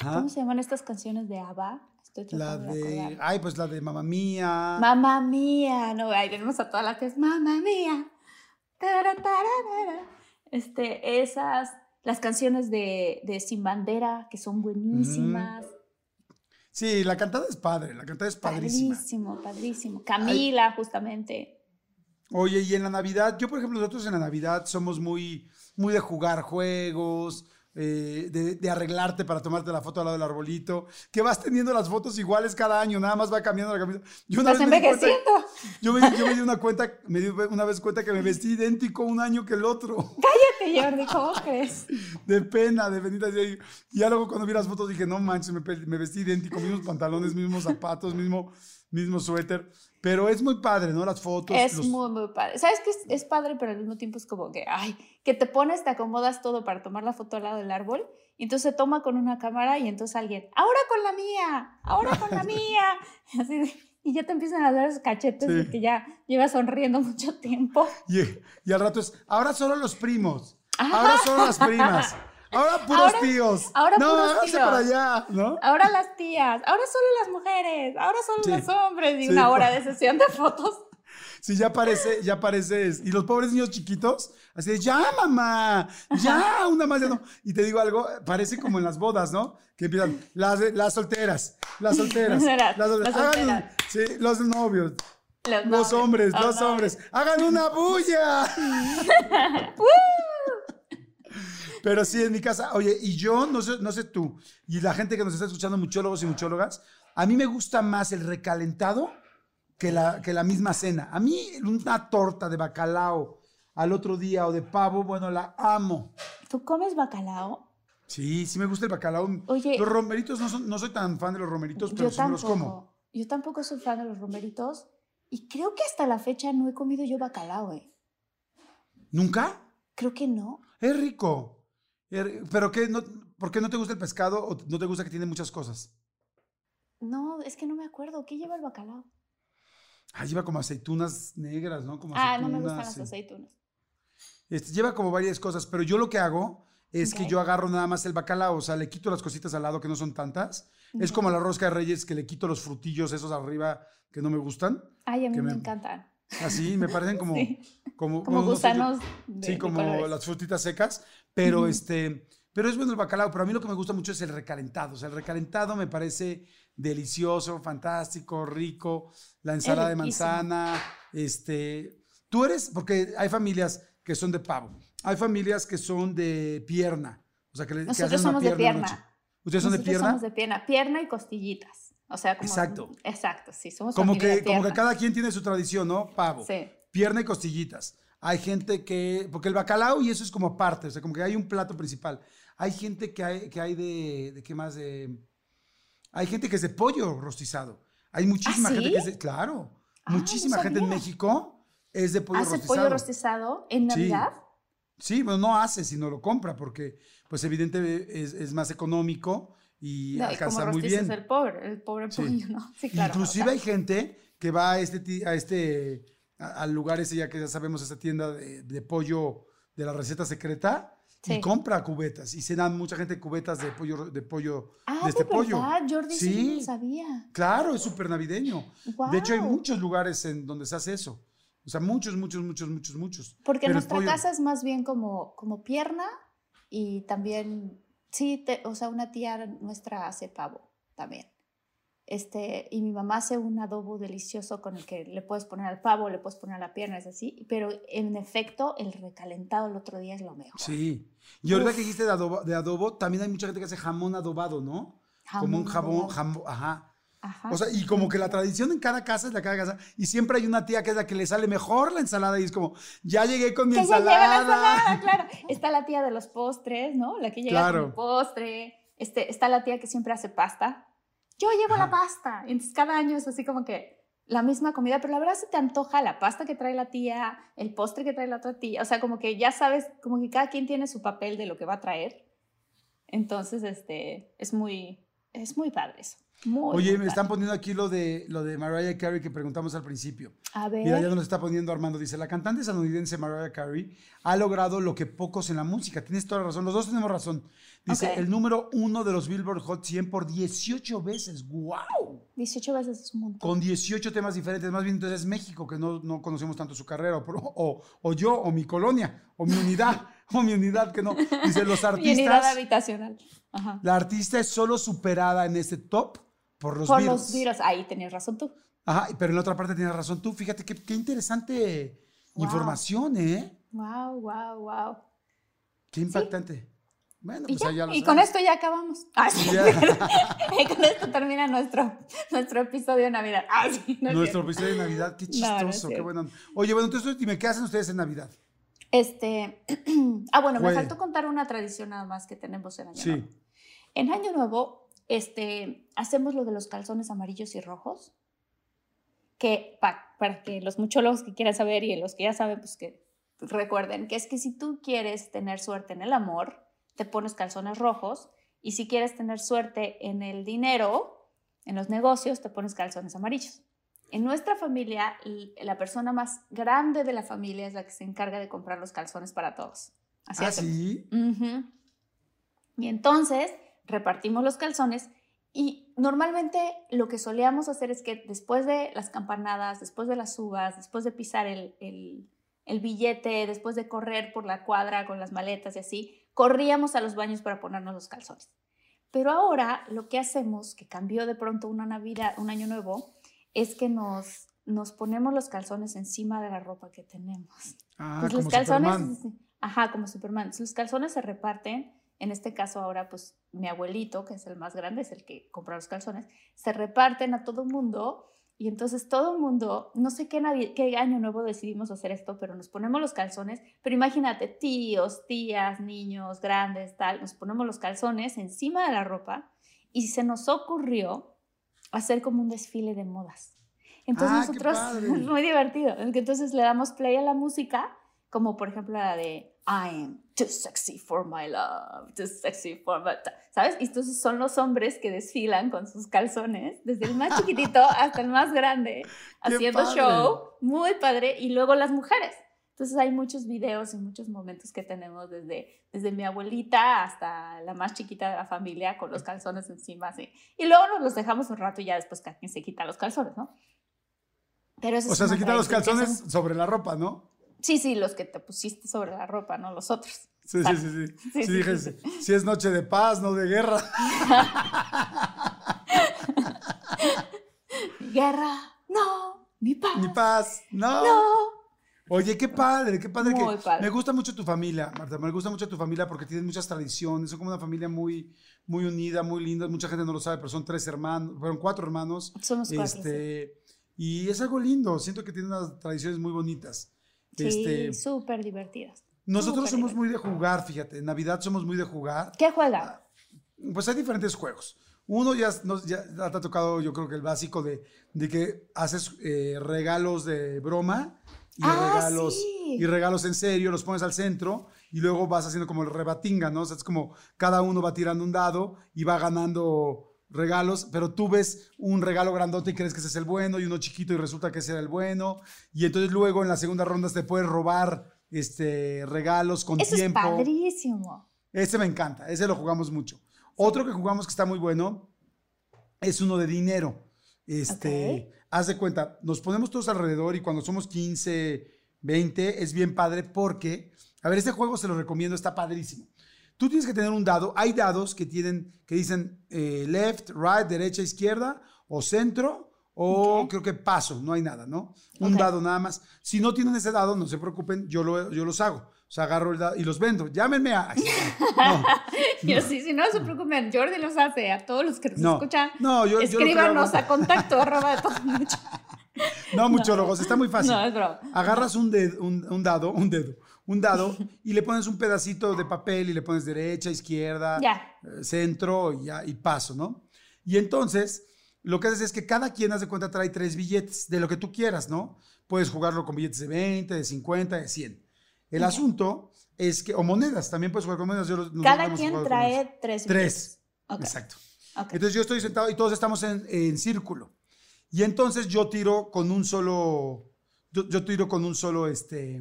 ¿Cómo se llaman estas canciones de ABBA? Estoy la de, ay, pues la de Mamá Mía. Mamá Mía, no, ahí tenemos a todas las que es Mamá Mía. Este, esas, las canciones de, de Sin Bandera, que son buenísimas. Sí, la cantada es padre, la cantada es padrísima. Padrísimo, padrísimo. Camila, justamente. Oye, y en la Navidad, yo por ejemplo, nosotros en la Navidad somos muy, muy de jugar juegos, eh, de, arreglarte para tomarte la foto al lado del arbolito, que vas teniendo las fotos iguales cada año, nada más va cambiando la camisa. Yo una vez me yo, me, di una cuenta, me di una vez cuenta que me vestí idéntico un año que el otro. Cállate, Jordi, ¿cómo crees? De pena, de así. Y ya luego cuando vi las fotos dije, no manches, me, me vestí idéntico, mismos pantalones, mismos zapatos, mismo, mismo suéter. Pero es muy padre, ¿no? Las fotos. Es muy, muy padre. ¿Sabes qué? Es, es, padre, pero al mismo tiempo es como que, ay, que te pones, te acomodas todo para tomar la foto al lado del árbol. Y entonces se toma con una cámara y entonces alguien, ahora con la mía, ahora con la mía. [laughs] Así y ya te empiezan a dar esos cachetes de que ya llevas sonriendo mucho tiempo. [laughs] Y, y, al rato es, ahora solo los primos, ahora solo las primas. [laughs] Ahora puros Ahora- tíos. ahora no, puros tíos. para allá, ¿no? Ahora las tías, ahora solo las mujeres, ahora solo Sí. los hombres y Sí, una hora de sesión de fotos. Sí, ya parece, ya pareces. Y los pobres niños chiquitos, así de, ya, mamá, ya, una más ya no. Y te digo algo, parece como en las bodas, ¿no? Que empiezan, las, las solteras, las solteras, Las las solteras. Hagan un- solteras. sí, los novios, Los, los hombres, los los hombres. Hagan una bulla. [laughs] Pero sí, en mi casa, oye, y yo, no sé, no sé tú, y la gente que nos está escuchando, muchólogos y muchólogas, a mí me gusta más el recalentado que la, que la misma cena. A mí una torta de bacalao al otro día o de pavo, bueno, la amo. ¿Tú comes bacalao? Sí, sí me gusta el bacalao. Oye. los romeritos, no, son- no soy tan fan de los romeritos, pero sí me los tampoco. como. Yo tampoco soy fan de los romeritos y creo que hasta la fecha no he comido yo bacalao, ¿eh? ¿Nunca? Creo que no. Es rico. Es ri- ¿Pero qué? No, ¿Por qué no te gusta el pescado o no te gusta que tiene muchas cosas? No, es que no me acuerdo. ¿Qué lleva el bacalao? Ah, lleva como aceitunas negras, ¿no? Como Ah, no me gustan las aceitunas. Este, lleva como varias cosas, pero yo lo que hago es que yo agarro nada más el bacalao, o sea, le quito las cositas al lado que no son tantas. Es como la rosca de reyes que le quito los frutillos esos arriba que no me gustan. Ay, a mí que me, me- encantan. Así me parecen como... [laughs] Sí. Como, Como no sé, gusanos de, sí, como las frutitas secas, pero este... Pero es bueno el bacalao, pero a mí lo que me gusta mucho es el recalentado. O sea, el recalentado me parece delicioso, fantástico, rico. La ensalada de manzana, este... Tú eres, porque hay familias que son de pavo, hay familias que son de pierna. O sea, que, le, que Nosotros hacen una somos de pierna pierna. noche. ¿Ustedes son de Nosotros pierna? somos de pierna. Pierna y costillitas. O sea, como... Exacto. Exacto, sí. Somos Como familia de que, como que pierna. cada quien tiene su tradición, ¿no? Pavo. Sí. pierna y costillitas. Hay gente que, porque el bacalao y eso es como aparte, o sea, como que hay un plato principal. Hay gente que hay, que hay de, de qué más, de, hay gente que es de pollo rostizado. Hay muchísima ¿Ah, gente sí? que es de, claro, Ah, no muchísima gente en. México es de pollo ¿Hace rostizado. pollo rostizado en Sí. Navidad? Sí, bueno, no hace, sino lo compra, porque pues evidentemente es, es más económico y No, como alcanza muy bien. el pobre, el pobre Sí. pollo, ¿no? Sí, claro. Inclusive o sea, hay gente que va a este, a este al lugar ese ya que ya sabemos, esta tienda de, de pollo de la receta secreta y Sí. compra cubetas y se dan mucha gente cubetas de pollo de pollo Ah, de este de pollo. verdad, Jordi sí, yo no Sí. sabía. Claro, es súper navideño. De hecho, hay muchos lugares en donde se hace eso. O sea, muchos, muchos, muchos, muchos, muchos. Porque Pero nuestra pollo- casa es más bien como, como pierna y también, sí, te- o sea, una tía nuestra hace pavo también. Este, y mi mamá hace un adobo delicioso con el que le puedes poner al pavo, le puedes poner a la pierna, es así. Pero en efecto, el recalentado el otro día es lo mejor. Sí. Y ahorita Uf. que dijiste de adobo, de adobo, también hay mucha gente que hace jamón adobado, ¿no? como un jabón, jamón, ajá. Ajá. O sea, y como que la tradición en cada casa es la cada casa. Y siempre hay una tía que es la que le sale mejor la ensalada y es como, ya llegué con mi que ya ensalada. lleva la ensalada, claro. [laughs] Está la tía de los postres, ¿no? La que llega Claro. con el postre. Este, está la tía que siempre hace pasta. Yo llevo Ajá. la pasta. Entonces cada año es así como que la misma comida, pero la verdad se te antoja la pasta que trae la tía, el postre que trae la otra tía. O sea, como que ya sabes, como que cada quien tiene su papel de lo que va a traer. Entonces, este, es muy, es muy padre eso. Muy, Oye, muy me están poniendo aquí lo de, lo de Mariah Carey que preguntamos al principio. A ver. Mira, ya nos está poniendo Armando. Dice, la cantante estadounidense Mariah Carey ha logrado lo que pocos en la música. Tienes toda la razón. Los dos tenemos razón. Dice, el número uno de los Billboard Hot 100 por 18 veces. ¡Wow! 18 veces es un montón. Con 18 temas diferentes. Más bien entonces es México, que no, no conocemos tanto su carrera. O, o- o yo, o mi colonia, o mi unidad, [laughs] o mi unidad que no. Dice, los [laughs] Y unidad artistas... habitacional. Ajá. La artista es solo superada en este top por los Por Beatles. los virus. Ahí tenías razón tú. Ajá, pero en la otra parte tienes razón tú. Fíjate qué, qué interesante Wow. información, ¿eh? Wow, wow, wow. Qué impactante. Bueno, Y, pues ya, ahí ya lo y con esto ya acabamos. [laughs] Ah, sí. [laughs] Ya. y con esto termina nuestro, nuestro episodio de Navidad. Ah, sí, no es Nuestro episodio de Navidad, qué No, no es chistoso, qué bueno. Oye, bueno, entonces dime, ¿qué hacen ustedes en Navidad? Este, [clears throat] ah, bueno, me faltó contar una tradición nada más que tenemos en Año Sí. Nuevo. En Año Nuevo, este, hacemos lo de los calzones amarillos y rojos, que pa- para que los muchólogos que quieran saber y los que ya saben, pues que recuerden que es que si tú quieres tener suerte en el amor, te pones calzones rojos, y si quieres tener suerte en el dinero, en los negocios, te pones calzones amarillos. En nuestra familia, la persona más grande de la familia es la que se encarga de comprar los calzones para todos. Así ah, hacemos. sí. Ujú. Y entonces repartimos los calzones y normalmente lo que solíamos hacer es que después de las campanadas, después de las uvas, después de pisar el, el, el billete, después de correr por la cuadra con las maletas y así, corríamos a los baños para ponernos los calzones. Pero ahora lo que hacemos, que cambió de pronto una Navidad, un año nuevo, es que nos, nos ponemos los calzones encima de la ropa que tenemos. Ah, Pues como los calzones, Superman. ajá, como Superman. Los calzones se reparten, en este caso ahora, pues mi abuelito, que es el más grande, es el que compra los calzones, se reparten a todo mundo y entonces todo mundo, no sé qué, navi- qué año nuevo decidimos hacer esto, pero nos ponemos los calzones, pero imagínate, tíos, tías, niños, grandes, tal, nos ponemos los calzones encima de la ropa y se nos ocurrió hacer como un desfile de modas. Entonces Ah, nosotros, [laughs] es muy divertido, entonces le damos play a la música, como por ejemplo la de I am too sexy for my love, too sexy for my... ¿Sabes? Y entonces son los hombres que desfilan con sus calzones, desde el más [laughs] chiquitito hasta el más grande, ¡Qué haciendo show, muy padre, y luego las mujeres. Entonces hay muchos videos y muchos momentos que tenemos desde, desde mi abuelita hasta la más chiquita de la familia con los calzones encima, así. Y luego nos los dejamos un rato y ya después cada quien se quita los calzones, ¿no? Pero eso O sea, se quitan los calzones hacemos. sobre la ropa, ¿no? Sí, sí, los que te pusiste sobre la ropa, no los otros. Sí, sí, sí, sí. Sí, Sí, sí, dije, sí, si es noche de paz, no de guerra. [laughs] Guerra, no, ni paz. Ni paz, no. No. Oye, qué padre, qué padre Muy que padre. me gusta mucho tu familia, Marta, me gusta mucho tu familia porque tienes muchas tradiciones, son como una familia muy muy unida, muy linda, mucha gente no lo sabe, pero son tres hermanos, fueron cuatro hermanos. Somos cuatro, Este, y es algo lindo, siento que tiene unas tradiciones muy bonitas. Sí, Este, súper divertidas. nosotros súper somos muy de jugar, fíjate, en Navidad somos muy de jugar. ¿Qué juega? Pues hay diferentes juegos. Uno ya, nos, ya te ha tocado, yo creo que el básico de, de que haces eh, regalos de broma y, Ah, regalos, sí. y regalos en serio, los pones al centro y luego vas haciendo como el rebatinga, ¿no? O sea, es como cada uno va tirando un dado y va ganando regalos, pero tú ves un regalo grandote y crees que ese es el bueno y uno chiquito y resulta que ese era el bueno. Y entonces luego en las segundas rondas te puedes robar este, regalos con Eso tiempo. es padrísimo. Ese me encanta, ese lo jugamos mucho. Otro que jugamos que está muy bueno es uno de dinero. Este, Ok. haz de cuenta, nos ponemos todos alrededor y cuando somos 15, 20 es bien padre porque, a ver, este juego se lo recomiendo, está padrísimo. Tú tienes que tener un dado, hay dados que tienen, que dicen eh, left, right, derecha, izquierda o centro o creo que paso, no hay nada, ¿no? Un dado nada más. Si no tienen ese dado, no se preocupen, yo, lo, yo los hago. O sea, agarro el dado y los vendo. Llámenme a... [laughs] No, Yo sí, si no se preocupen, Jordi los hace a todos los que nos No. escuchan. No, yo- yo Escríbanos hago- a contacto arroba de todo [laughs] mucho. no muchólogos, está muy fácil. No, es broma. Agarras un, ded- un, un dado, un dedo, un dado [laughs] y le pones un pedacito de papel y le pones derecha, izquierda, Ya. eh, centro y, y paso, ¿no? Y entonces, lo que haces es que cada quien, haz de cuenta, trae tres billetes de lo que tú quieras, ¿no? Puedes jugarlo con billetes de 20, de 50, de 100. El asunto es que, o monedas, también puedes jugar con monedas. yo Cada quien trae tres. Tres. billetes. Ok, Exacto. ok. Entonces yo estoy sentado y todos estamos en, en círculo. Y entonces yo tiro con un solo, yo, yo tiro con un solo, este,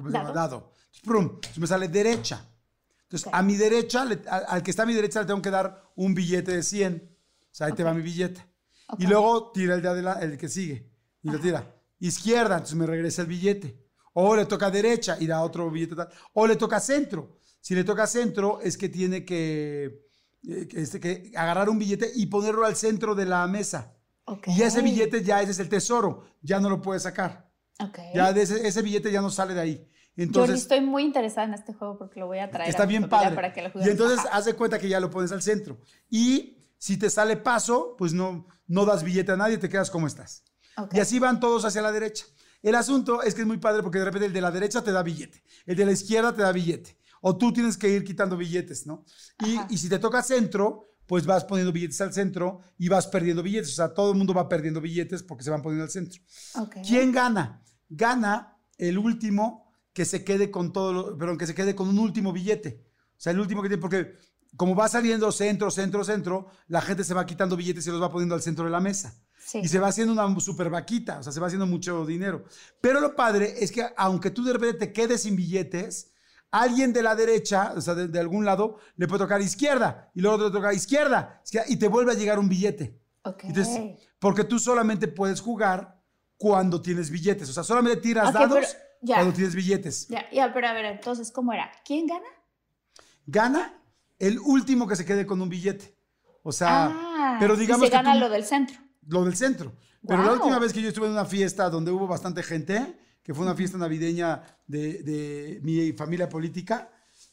¿cómo se llama? ¿Dado? Entonces, prum, entonces me sale derecha. Entonces a mi derecha, le- al que está a mi derecha le tengo que dar un billete de 100. O sea, ahí te va mi billete. Y luego tira el de adelante, el que sigue. Y lo tira. Izquierda, entonces me regresa el billete. O le toca derecha y da otro billete tal. O le toca centro. Si le toca centro, es que tiene que, eh, que, este, que agarrar un billete y ponerlo al centro de la mesa. Ok. Y ese billete ya ese es el tesoro. Ya no lo puede sacar. Ok. Ya de ese, ese billete ya no sale de ahí. Entonces, estoy muy interesada en este juego porque lo voy a traer. está a bien padre. Para que lo y entonces haz de cuenta que ya lo pones al centro. Y si te sale paso, pues no, no das billete a nadie, te quedas como estás. Ok. Y así van todos hacia la derecha. El asunto es que es muy padre porque de repente el de la derecha te da billete, el de la izquierda te da billete. O tú tienes que ir quitando billetes, ¿no? Y, y si te toca centro, pues vas poniendo billetes al centro y vas perdiendo billetes. O sea, todo el mundo va perdiendo billetes porque se van poniendo al centro. Ok. ¿Quién gana? Gana el último que se quede con todo, lo- perdón, que se quede con un último billete. O sea, el último que tiene, porque como va saliendo centro, centro, centro, la gente se va quitando billetes y los va poniendo al centro de la mesa. Sí. Y se va haciendo una super vaquita, o sea, se va haciendo mucho dinero. Pero lo padre es que aunque tú de repente te quedes sin billetes, alguien de la derecha, o sea, de, de algún lado, le puede tocar izquierda y luego le toca izquierda, izquierda, y te vuelve a llegar un billete. Ok. Entonces, porque tú solamente puedes jugar cuando tienes billetes. O sea, solamente tiras Ok, dados pero- cuando tienes billetes. Ya, ya, pero a ver, entonces, ¿cómo era? ¿Quién gana? Gana el último que se quede con un billete. O sea, ah, pero y digamos se que gana tú- lo del centro. lo del centro. Pero la última vez que yo estuve en una fiesta donde hubo bastante gente, que fue una fiesta navideña de, de mi familia política,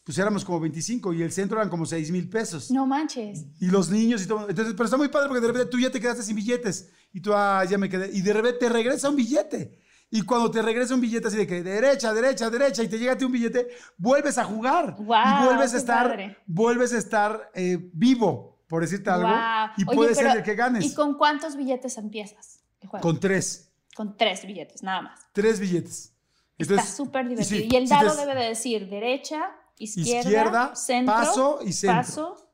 pues éramos como 25 y el centro eran como 6 mil pesos. No manches. Y los niños y todo. Entonces, pero está muy padre porque de repente tú ya te quedaste sin billetes. Y tú, ah, ya me quedé. Y de repente te regresa un billete. Y cuando te regresa un billete así de que derecha, derecha, derecha, y te llega a ti un billete, vuelves a jugar. Guau, y vuelves a estar, padre. vuelves a estar eh, vivo, por decirte algo. Guau. Y Oye, puede ser el que ganes. ¿Y con cuántos billetes empiezas el juego? Con tres. Con tres billetes, nada más. Tres billetes. Está Entonces, súper divertido. sí, y el dado debe de decir derecha, izquierda, Izquierda, centro, paso y centro. paso.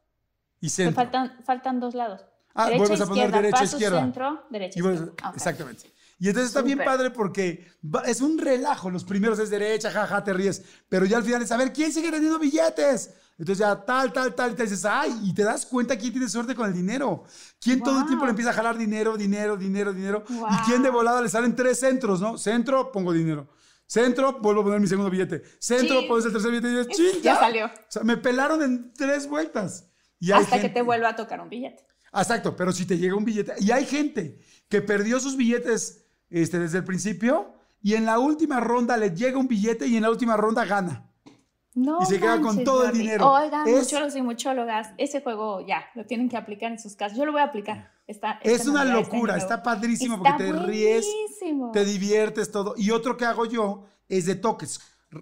Y centro. faltan, faltan dos lados. Ah, derecha, vuelves a poner izquierda, derecha, paso, izquierda. centro, derecha, Y vuelves- izquierda. Ah, ok. Exactamente. Y entonces está bien padre porque es un relajo. Los primeros es derecha, jaja, te ríes. Pero ya al final es a ver quién sigue teniendo billetes. Entonces ya tal, tal, tal. Y te dices, ay, y te das cuenta quién tiene suerte con el dinero. Quién todo el Wow. tiempo le empieza a jalar dinero, dinero, dinero, dinero. Wow. Y quién de volada le salen tres centros, ¿no? Centro, pongo dinero. Centro, vuelvo a poner mi segundo billete. Centro, Sí. pones el tercer billete y dices, ¡chin! Ya salió. O sea, me pelaron en tres vueltas. Y Hasta que te vuelva a tocar un billete. Exacto, pero si te llega un billete. Y hay gente que perdió sus billetes este, desde el principio y en la última ronda le llega un billete y en la última ronda gana. No Y se queda con todo el Jordi. dinero. Oigan, Es- muchólogos y muchólogas, ese juego ya, lo tienen que aplicar en sus casas. Yo lo voy a aplicar. Está, Es una locura, está nuevo. padrísimo Está porque te ríes, buenísimo. te diviertes todo. Y otro que hago yo es de toques.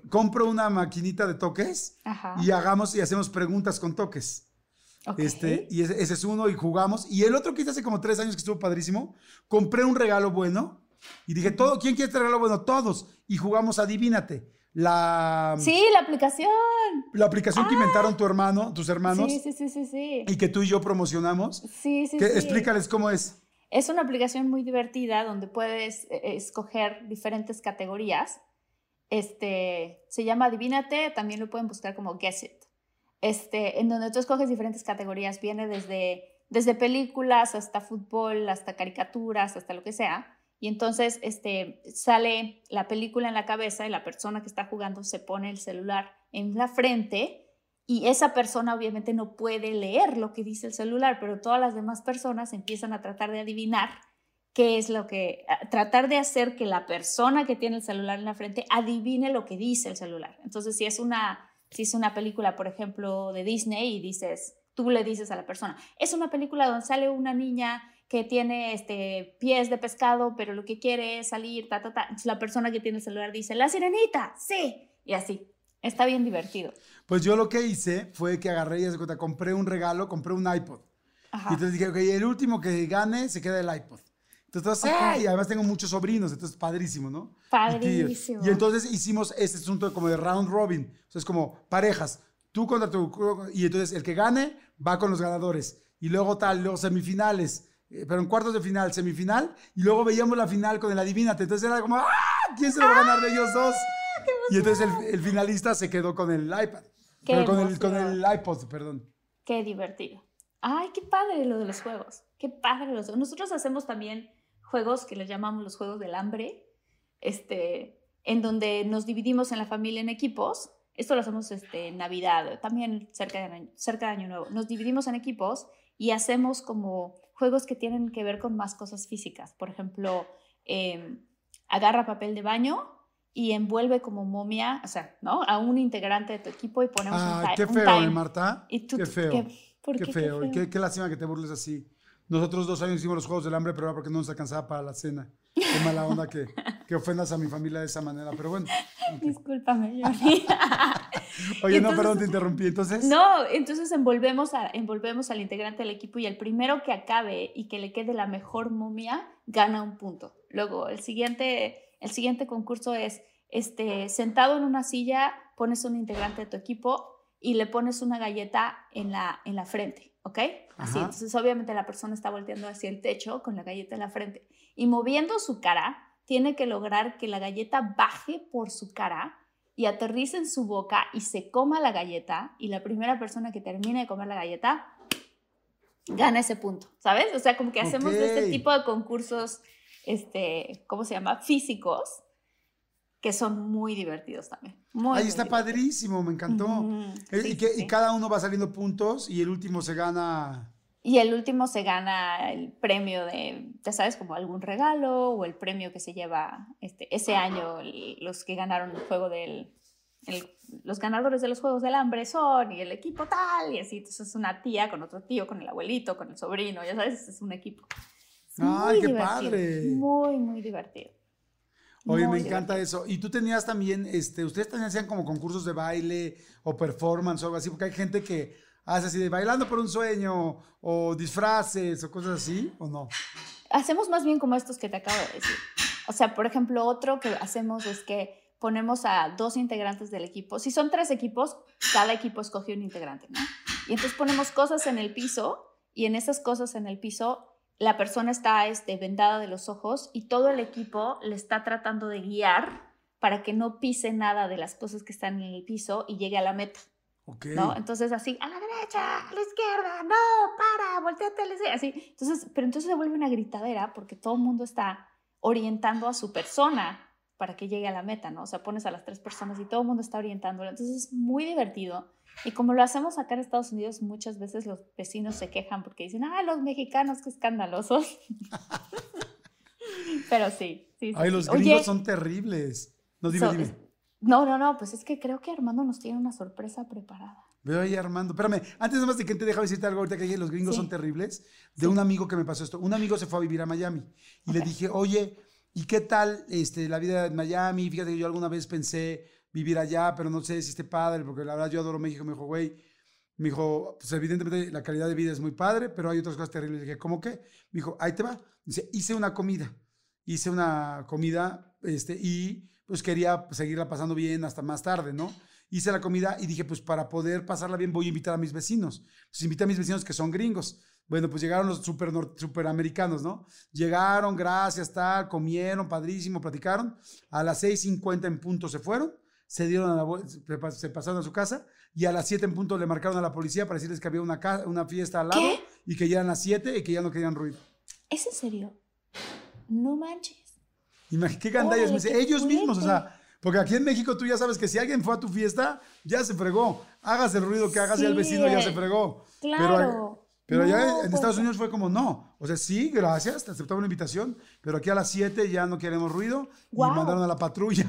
Compro una maquinita de toques Ajá. y hagamos y hacemos preguntas con toques. Ok. Este, y ese, ese es uno y jugamos. Y el otro que hice hace como tres años que estuvo padrísimo, compré un regalo bueno y dije, todo, ¿quién quiere este regalo bueno? Todos. Y jugamos Adivínate. La, Sí, la aplicación. la aplicación que inventaron tu hermano, tus hermanos Sí, sí, sí, sí, sí. y que tú y yo promocionamos. Sí, sí, Que, sí. Explícales cómo es. Es una aplicación muy divertida donde puedes eh, escoger diferentes categorías. Este, se llama Adivínate, también lo pueden buscar como Guess It. Este, en donde tú escoges diferentes categorías, viene desde, desde películas hasta fútbol, hasta caricaturas, hasta lo que sea. Y entonces este, sale la película en la cabeza y la persona que está jugando se pone el celular en la frente y esa persona obviamente no puede leer lo que dice el celular, pero todas las demás personas empiezan a tratar de adivinar qué es lo que, tratar de hacer que la persona que tiene el celular en la frente adivine lo que dice el celular. Entonces, si es una, si es una película, por ejemplo, de Disney y dices, tú le dices a la persona, es una película donde sale una niña que tiene este, pies de pescado, pero lo que quiere es salir, ta, ta, ta. Entonces, la persona que tiene el celular dice, la sirenita, sí, y así. Está bien divertido. Pues yo lo que hice fue que agarré y compré un regalo, compré un iPod. Ajá. Y entonces dije, ok, el último que gane se queda el iPod. Entonces, Ok. ¡ay! y además tengo muchos sobrinos, entonces padrísimo, ¿no? Y. Padrísimo. Y, entonces hicimos este asunto como de round robin. O sea, es como parejas. Tú contra tu. Y entonces el que gane va con los ganadores. Y luego tal, luego semifinales. Eh, Pero en cuartos de final, semifinal. Y luego veíamos la final con el adivínate. Entonces era como, ¡ah! ¿Quién se lo va a ganar de ellos dos? Y entonces el, el finalista se quedó con el iPad. Qué Pero con el, con el iPod, perdón. Qué divertido. Ay, qué padre lo de los juegos. Qué padre los Nosotros hacemos también juegos que les llamamos los juegos del hambre, este, en donde nos dividimos en la familia en equipos. Esto lo hacemos este, en Navidad, también cerca de, cerca de Año Nuevo. Nos dividimos en equipos y hacemos como juegos que tienen que ver con más cosas físicas. Por ejemplo, eh, agarra papel de baño y envuelve como momia, o sea, ¿no? A un integrante de tu equipo y ponemos un, Ah, ti- qué un feo, time. ¿eh, Marta? Y tú- qué feo. ¿por Qué, qué? feo. y Qué, qué lástima que te burles así. Nosotros dos años hicimos los Juegos del Hambre, pero era porque no nos alcanzaba para la cena. Qué mala onda que, que ofendas a mi familia de esa manera. Pero bueno. [laughs] ok. Discúlpame, Jordi. [laughs] Oye, Y no, entonces- perdón, te interrumpí. Entonces, No, entonces envolvemos, a, envolvemos al integrante del equipo y el primero que acabe y que le quede la mejor momia gana un punto. Luego, el siguiente, el siguiente concurso es, este, sentado en una silla, pones un integrante de tu equipo y le pones una galleta en la, en la frente, ¿ok? Así, Ajá. entonces obviamente la persona está volteando hacia el techo con la galleta en la frente y moviendo su cara, tiene que lograr que la galleta baje por su cara y aterrice en su boca y se coma la galleta y la primera persona que termine de comer la galleta gana ese punto, ¿sabes? O sea, como que hacemos este tipo de concursos, este, ¿cómo se llama? Físicos, que son muy divertidos también. Ahí está padrísimo, me encantó. Eh, y, que, y cada uno va saliendo puntos y el último se gana y el último se gana el premio de, ya sabes, como algún regalo o el premio que se lleva este, ese año los que ganaron el juego del... los ganadores de los Juegos del Hambre son y el equipo tal y así. Entonces es una tía con otro tío, con el abuelito, con el sobrino, ya sabes, es un equipo. ¡Ay, qué padre! Muy, muy divertido. Oye, me encanta eso. Y tú tenías también, este, ustedes también hacían como concursos de baile o performance o algo así, porque hay gente que hace así de bailando por un sueño o disfraces o cosas así, ¿o no? Hacemos más bien como estos que te acabo de decir. O sea, por ejemplo, otro que hacemos es que ponemos a dos integrantes del equipo. Si son tres equipos, cada equipo escoge un integrante, ¿no? Y entonces ponemos cosas en el piso y en esas cosas en el piso la persona está este, vendada de los ojos y todo el equipo le está tratando de guiar para que no pise nada de las cosas que están en el piso y llegue a la meta. ¿No? Entonces así, a la derecha, a la izquierda, no, para, volteate, así. Entonces, pero entonces se vuelve una gritadera porque todo el mundo está orientando a su persona para que llegue a la meta, ¿no? O sea, pones a las tres personas y todo el mundo está orientándolo. Entonces es muy divertido. Y como lo hacemos acá en Estados Unidos, muchas veces los vecinos se quejan porque dicen, ah, los mexicanos, qué escandalosos. [laughs] Pero sí, sí, Ay, los gringos son terribles. No, dime, dime. No, no, no, pues es que creo que Armando nos tiene una sorpresa preparada. Veo ahí Armando. Espérame, antes de más de que te deja decirte algo ahorita que los gringos son terribles, de un amigo que me pasó esto. Un amigo se fue a vivir a Miami y le dije, oye, ¿y qué tal este, la vida en Miami? Fíjate que yo alguna vez pensé vivir allá, pero no sé si esté padre, porque la verdad yo adoro México. Me dijo, güey, me dijo, pues evidentemente la calidad de vida es muy padre, pero hay otras cosas terribles. Le dije, ¿cómo qué? Me dijo, ahí te va. Dice, hice una comida. Hice una comida este, y pues quería seguirla pasando bien hasta más tarde, ¿no? Hice la comida y dije, pues para poder pasarla bien voy a invitar a mis vecinos. Entonces invité a mis vecinos que son gringos. Bueno, pues llegaron los super, super americanos, ¿no? Llegaron, gracias, tal, comieron, padrísimo, platicaron. A las 6.50 en punto se fueron, se dieron a la, se pasaron a su casa y a las 7 en punto le marcaron a la policía para decirles que había una, una fiesta al lado y que ya eran las 7 y que ya no querían ruido. ¿Es en serio? No manches. ¿Qué gandallas? me dice, ellos mismos, o sea, porque aquí en México tú ya sabes que si alguien fue a tu fiesta, ya se fregó. Hagas el ruido que hagas y el vecino ya se fregó. Claro. Pero, ya en pues Estados Unidos fue como, no. O sea, sí, gracias, te aceptaba una invitación, pero aquí a las 7 ya no queremos ruido y mandaron a la patrulla.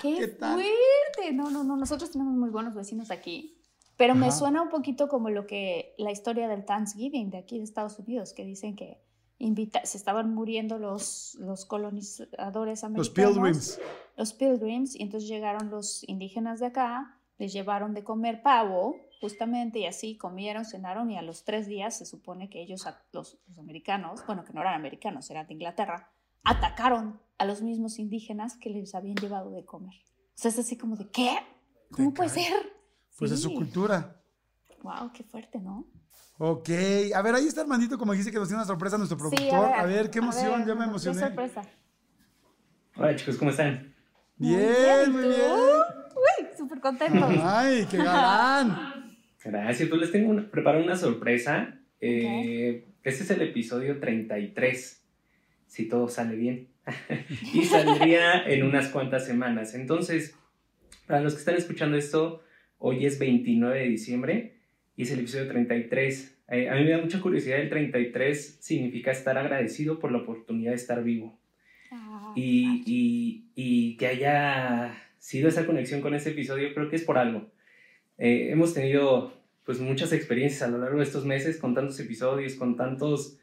¡Qué, [laughs] fuerte! No, no, no, nosotros tenemos muy buenos vecinos aquí. Pero me suena un poquito como lo que la historia del Thanksgiving de aquí de Estados Unidos, que dicen que se estaban muriendo los, los colonizadores americanos. Los pilgrims. Los pilgrims, y entonces llegaron los indígenas de acá, les llevaron de comer pavo, justamente, y así comieron, cenaron, y a los tres días se supone que ellos, los, los americanos, bueno, que no eran americanos, eran de Inglaterra, atacaron a los mismos indígenas que les habían llevado de comer. O sea, es así como de, ¿qué? ¿Cómo puede ser? Pues es su cultura. Wow, qué fuerte, ¿no? Ok, a ver, ahí está Armandito, como dijiste que nos tiene una sorpresa nuestro productor. a, ver, qué emoción, ya me emocioné. Qué sorpresa. Hola chicos, ¿cómo están? Bien, muy bien. Uy, súper contento. Ay, qué galán. Gracias, pues les tengo una, preparado una sorpresa. Eh, este es el episodio 33, si todo sale bien. [laughs] y saldría en unas cuantas semanas. Entonces, para los que están escuchando esto, hoy es 29 de diciembre y es el episodio 33. Eh, a mí me da mucha curiosidad, el 33 significa estar agradecido por la oportunidad de estar vivo. Ah, y, y, y, que haya sido esa conexión con ese episodio, creo que es por algo. Eh, hemos tenido pues muchas experiencias a lo largo de estos meses con tantos episodios, con tantos...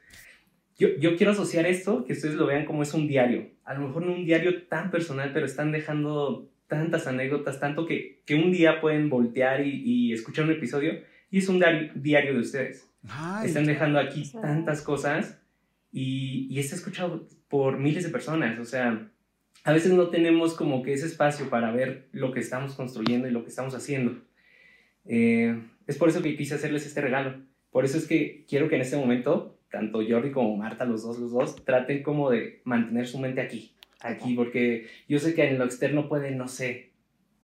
Yo, yo quiero asociar esto, que ustedes lo vean como es un diario. A lo mejor no un diario tan personal, pero están dejando tantas anécdotas, tanto que, que un día pueden voltear y, y escuchar un episodio y es un diario, de ustedes. Están dejando aquí tantas cosas y, y está escuchado por miles de personas. O sea, a veces no tenemos como que ese espacio para ver lo que estamos construyendo y lo que estamos haciendo. Eh, es por eso que quise hacerles este regalo. Por eso es que quiero que en este momento, tanto Jordi como Marta, los dos, los dos, traten como de mantener su mente aquí, aquí, porque yo sé que en lo externo pueden, no sé,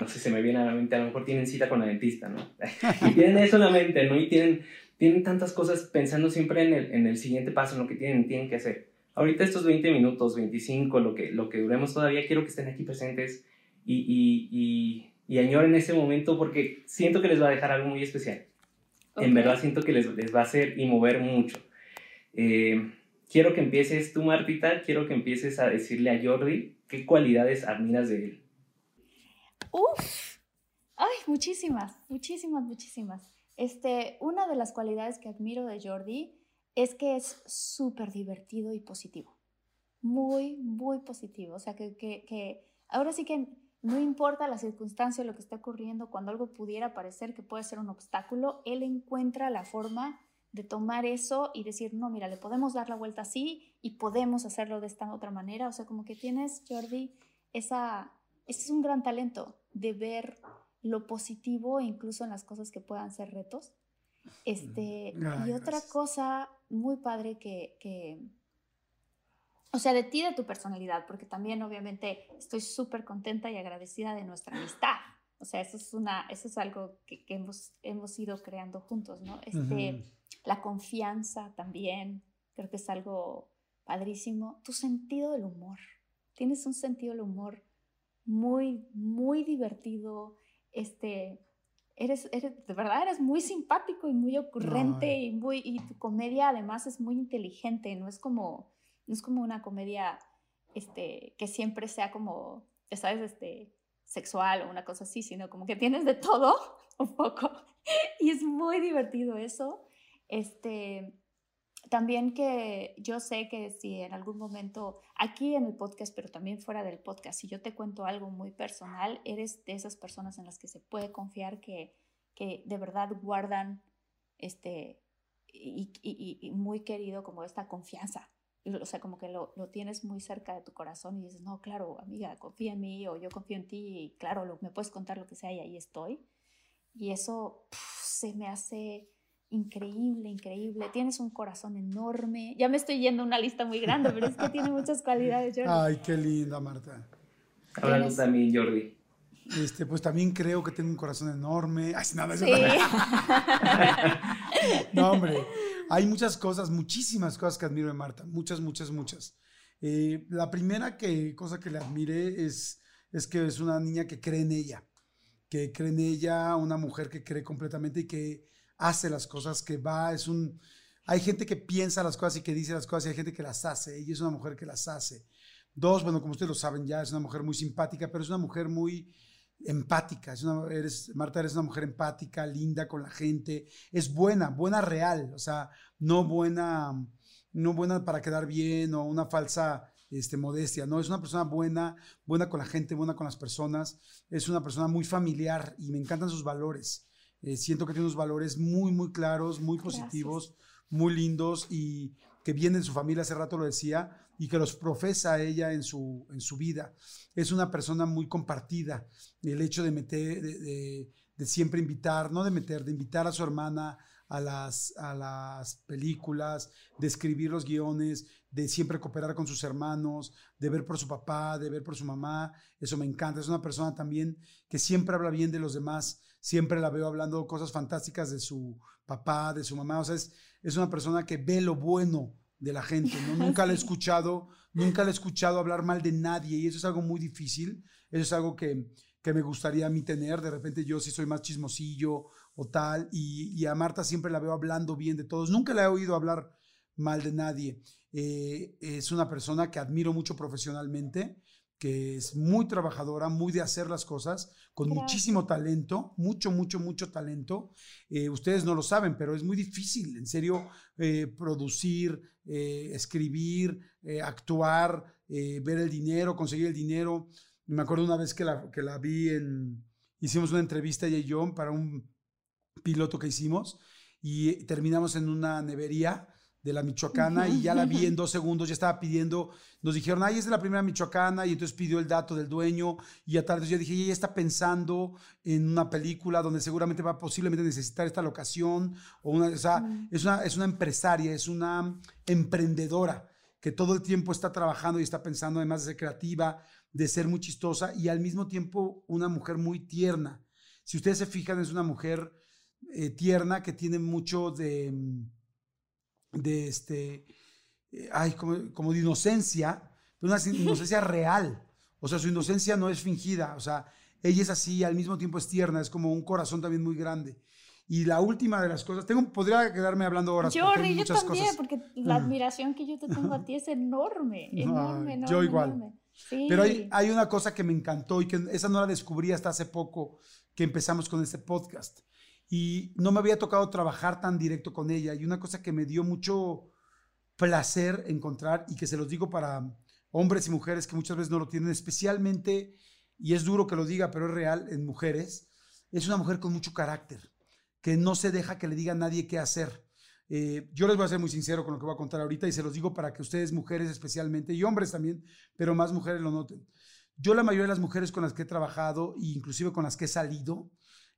No sé, se me viene a la mente, a lo mejor tienen cita con la dentista, ¿no? y tienen eso en la mente, ¿no? Y tienen, tienen tantas cosas pensando siempre en el, en el siguiente paso, en lo que tienen, tienen que hacer. Ahorita estos 20 minutos, 25, lo que, lo que duremos todavía, quiero que estén aquí presentes y, y, y, y añoren ese momento porque siento que les va a dejar algo muy especial. En verdad siento que les, les va a hacer y mover mucho. Eh, quiero que empieces tú, Martita, quiero que empieces a decirle a Jordi qué cualidades admiras de él. Uf, ay, muchísimas, muchísimas, muchísimas. Este, una de las cualidades que admiro de Jordi es que es súper divertido y positivo. Muy, muy positivo. O sea, que, que, que, ahora sí que no importa la circunstancia, lo que está ocurriendo, cuando algo pudiera parecer que puede ser un obstáculo, él encuentra la forma de tomar eso y decir, no, mira, le podemos dar la vuelta así y podemos hacerlo de esta otra manera. O sea, como que tienes, Jordi, esa, ese es un gran talento de ver lo positivo incluso en las cosas que puedan ser retos. Este, y otra cosa muy padre que, que, o sea, de ti, de tu personalidad, porque también obviamente estoy súper contenta y agradecida de nuestra amistad. O sea, eso es, una, eso es algo que, que hemos, hemos ido creando juntos, ¿no? Este, La confianza también, creo que es algo padrísimo. Tu sentido del humor. Tienes un sentido del humor muy, muy divertido. Este, eres, eres, de verdad eres muy simpático y muy ocurrente y, muy, y tu comedia además es muy inteligente, no es como, no es como una comedia este, que siempre sea como, ¿sabes? Este, sexual o una cosa así, sino como que tienes de todo [laughs] un poco y es muy divertido eso. Este, también que yo sé que si en algún momento, aquí en el podcast, pero también fuera del podcast, si yo te cuento algo muy personal, eres de esas personas en las que se puede confiar que, que de verdad guardan este, y, y, y, muy querido como esta confianza. O sea, como que lo, lo, tienes muy cerca de tu corazón y dices, no, claro, amiga, confía en mí o yo confío en ti y claro, lo, me puedes contar lo que sea y ahí estoy. Y eso pff, se me hace increíble, increíble. Tienes un corazón enorme. Ya me estoy yendo a una lista muy grande, pero es que tiene muchas cualidades, Jordi. Ay, qué linda, Marta. Hablando también, Jordi. Este, pues también creo que tengo un corazón enorme. Ay, nada, Sí. [laughs] no, hombre, hay muchas cosas, muchísimas cosas que admiro de Marta. Muchas, muchas, muchas. Eh, la primera que, cosa que le admire es, es que es una niña que cree en ella. Que cree en ella, una mujer que cree completamente y que hace las cosas, que va, es un... Hay gente que piensa las cosas y que dice las cosas y hay gente que las hace. Ella es una mujer que las hace. Dos, bueno, como ustedes lo saben ya, es una mujer muy simpática, pero es una mujer muy empática. Es una, eres, Marta, eres una mujer empática, linda con la gente. Es buena, buena real. O sea, no buena, no buena para quedar bien o una falsa este, modestia. No, es una persona buena, buena con la gente, buena con las personas. Es una persona muy familiar y me encantan sus valores. Eh, siento que tiene unos valores muy, muy claros, muy positivos, Gracias. muy lindos y que viene de su familia, hace rato lo decía, y que los profesa ella en su, en su vida. Es una persona muy compartida. El hecho de meter, de, de, de siempre invitar, no de meter, de invitar a su hermana a las, a las películas, de escribir los guiones, de siempre cooperar con sus hermanos, de ver por su papá, de ver por su mamá. Eso me encanta. Es una persona también que siempre habla bien de los demás. Siempre la veo hablando cosas fantásticas de su papá, de su mamá. O sea, es, es una persona que ve lo bueno de la gente. ¿no? [laughs] Nunca la he escuchado, nunca la he escuchado hablar mal de nadie y eso es algo muy difícil. Eso es algo que, que me gustaría a mí tener. De repente yo sí soy más chismosillo o tal. Y, y a Marta siempre la veo hablando bien de todos. Nunca la he oído hablar mal de nadie. Eh, es una persona que admiro mucho profesionalmente, que es muy trabajadora, muy de hacer las cosas, con Gracias. muchísimo talento, mucho, mucho, mucho talento. Eh, ustedes no lo saben, pero es muy difícil, en serio, eh, producir, eh, escribir, actuar, ver el dinero, conseguir el dinero. Me acuerdo una vez que la, que la vi en, hicimos una entrevista ella y yo para un piloto que hicimos y terminamos en una nevería de la Michoacana y ya la vi en dos segundos, ya estaba pidiendo, nos dijeron, ay, es de la primera Michoacana y entonces pidió el dato del dueño y a tarde yo dije, ella está pensando en una película donde seguramente va a posiblemente necesitar esta locación o una, o sea, es una, es una empresaria, es una emprendedora que todo el tiempo está trabajando y está pensando además de ser creativa, de ser muy chistosa y al mismo tiempo una mujer muy tierna. Si ustedes se fijan, es una mujer eh, tierna que tiene mucho de, mm, de este, eh, ay, como, como de inocencia, pero una inocencia real. O sea, su inocencia no es fingida. O sea, ella es así, al mismo tiempo es tierna, es como un corazón también muy grande. Y la última de las cosas, tengo, podría quedarme hablando horas. Jordi, yo muchas también, cosas. porque la admiración que yo te tengo a ti es enorme, [laughs] enorme, Ay, enorme. yo igual. enorme. Sí. Pero hay, hay una cosa que me encantó y que esa no la descubrí hasta hace poco que empezamos con este podcast. Y no me había tocado trabajar tan directo con ella. Y una cosa que me dio mucho placer encontrar y que se los digo para hombres y mujeres que muchas veces no lo tienen, especialmente, y es duro que lo diga, pero es real en mujeres, es una mujer con mucho carácter, que no se deja que le diga a nadie qué hacer. Eh, yo les voy a ser muy sincero con lo que voy a contar ahorita y se los digo para que ustedes, mujeres especialmente, y hombres también, pero más mujeres lo noten. Yo la mayoría de las mujeres con las que he trabajado, e inclusive con las que he salido,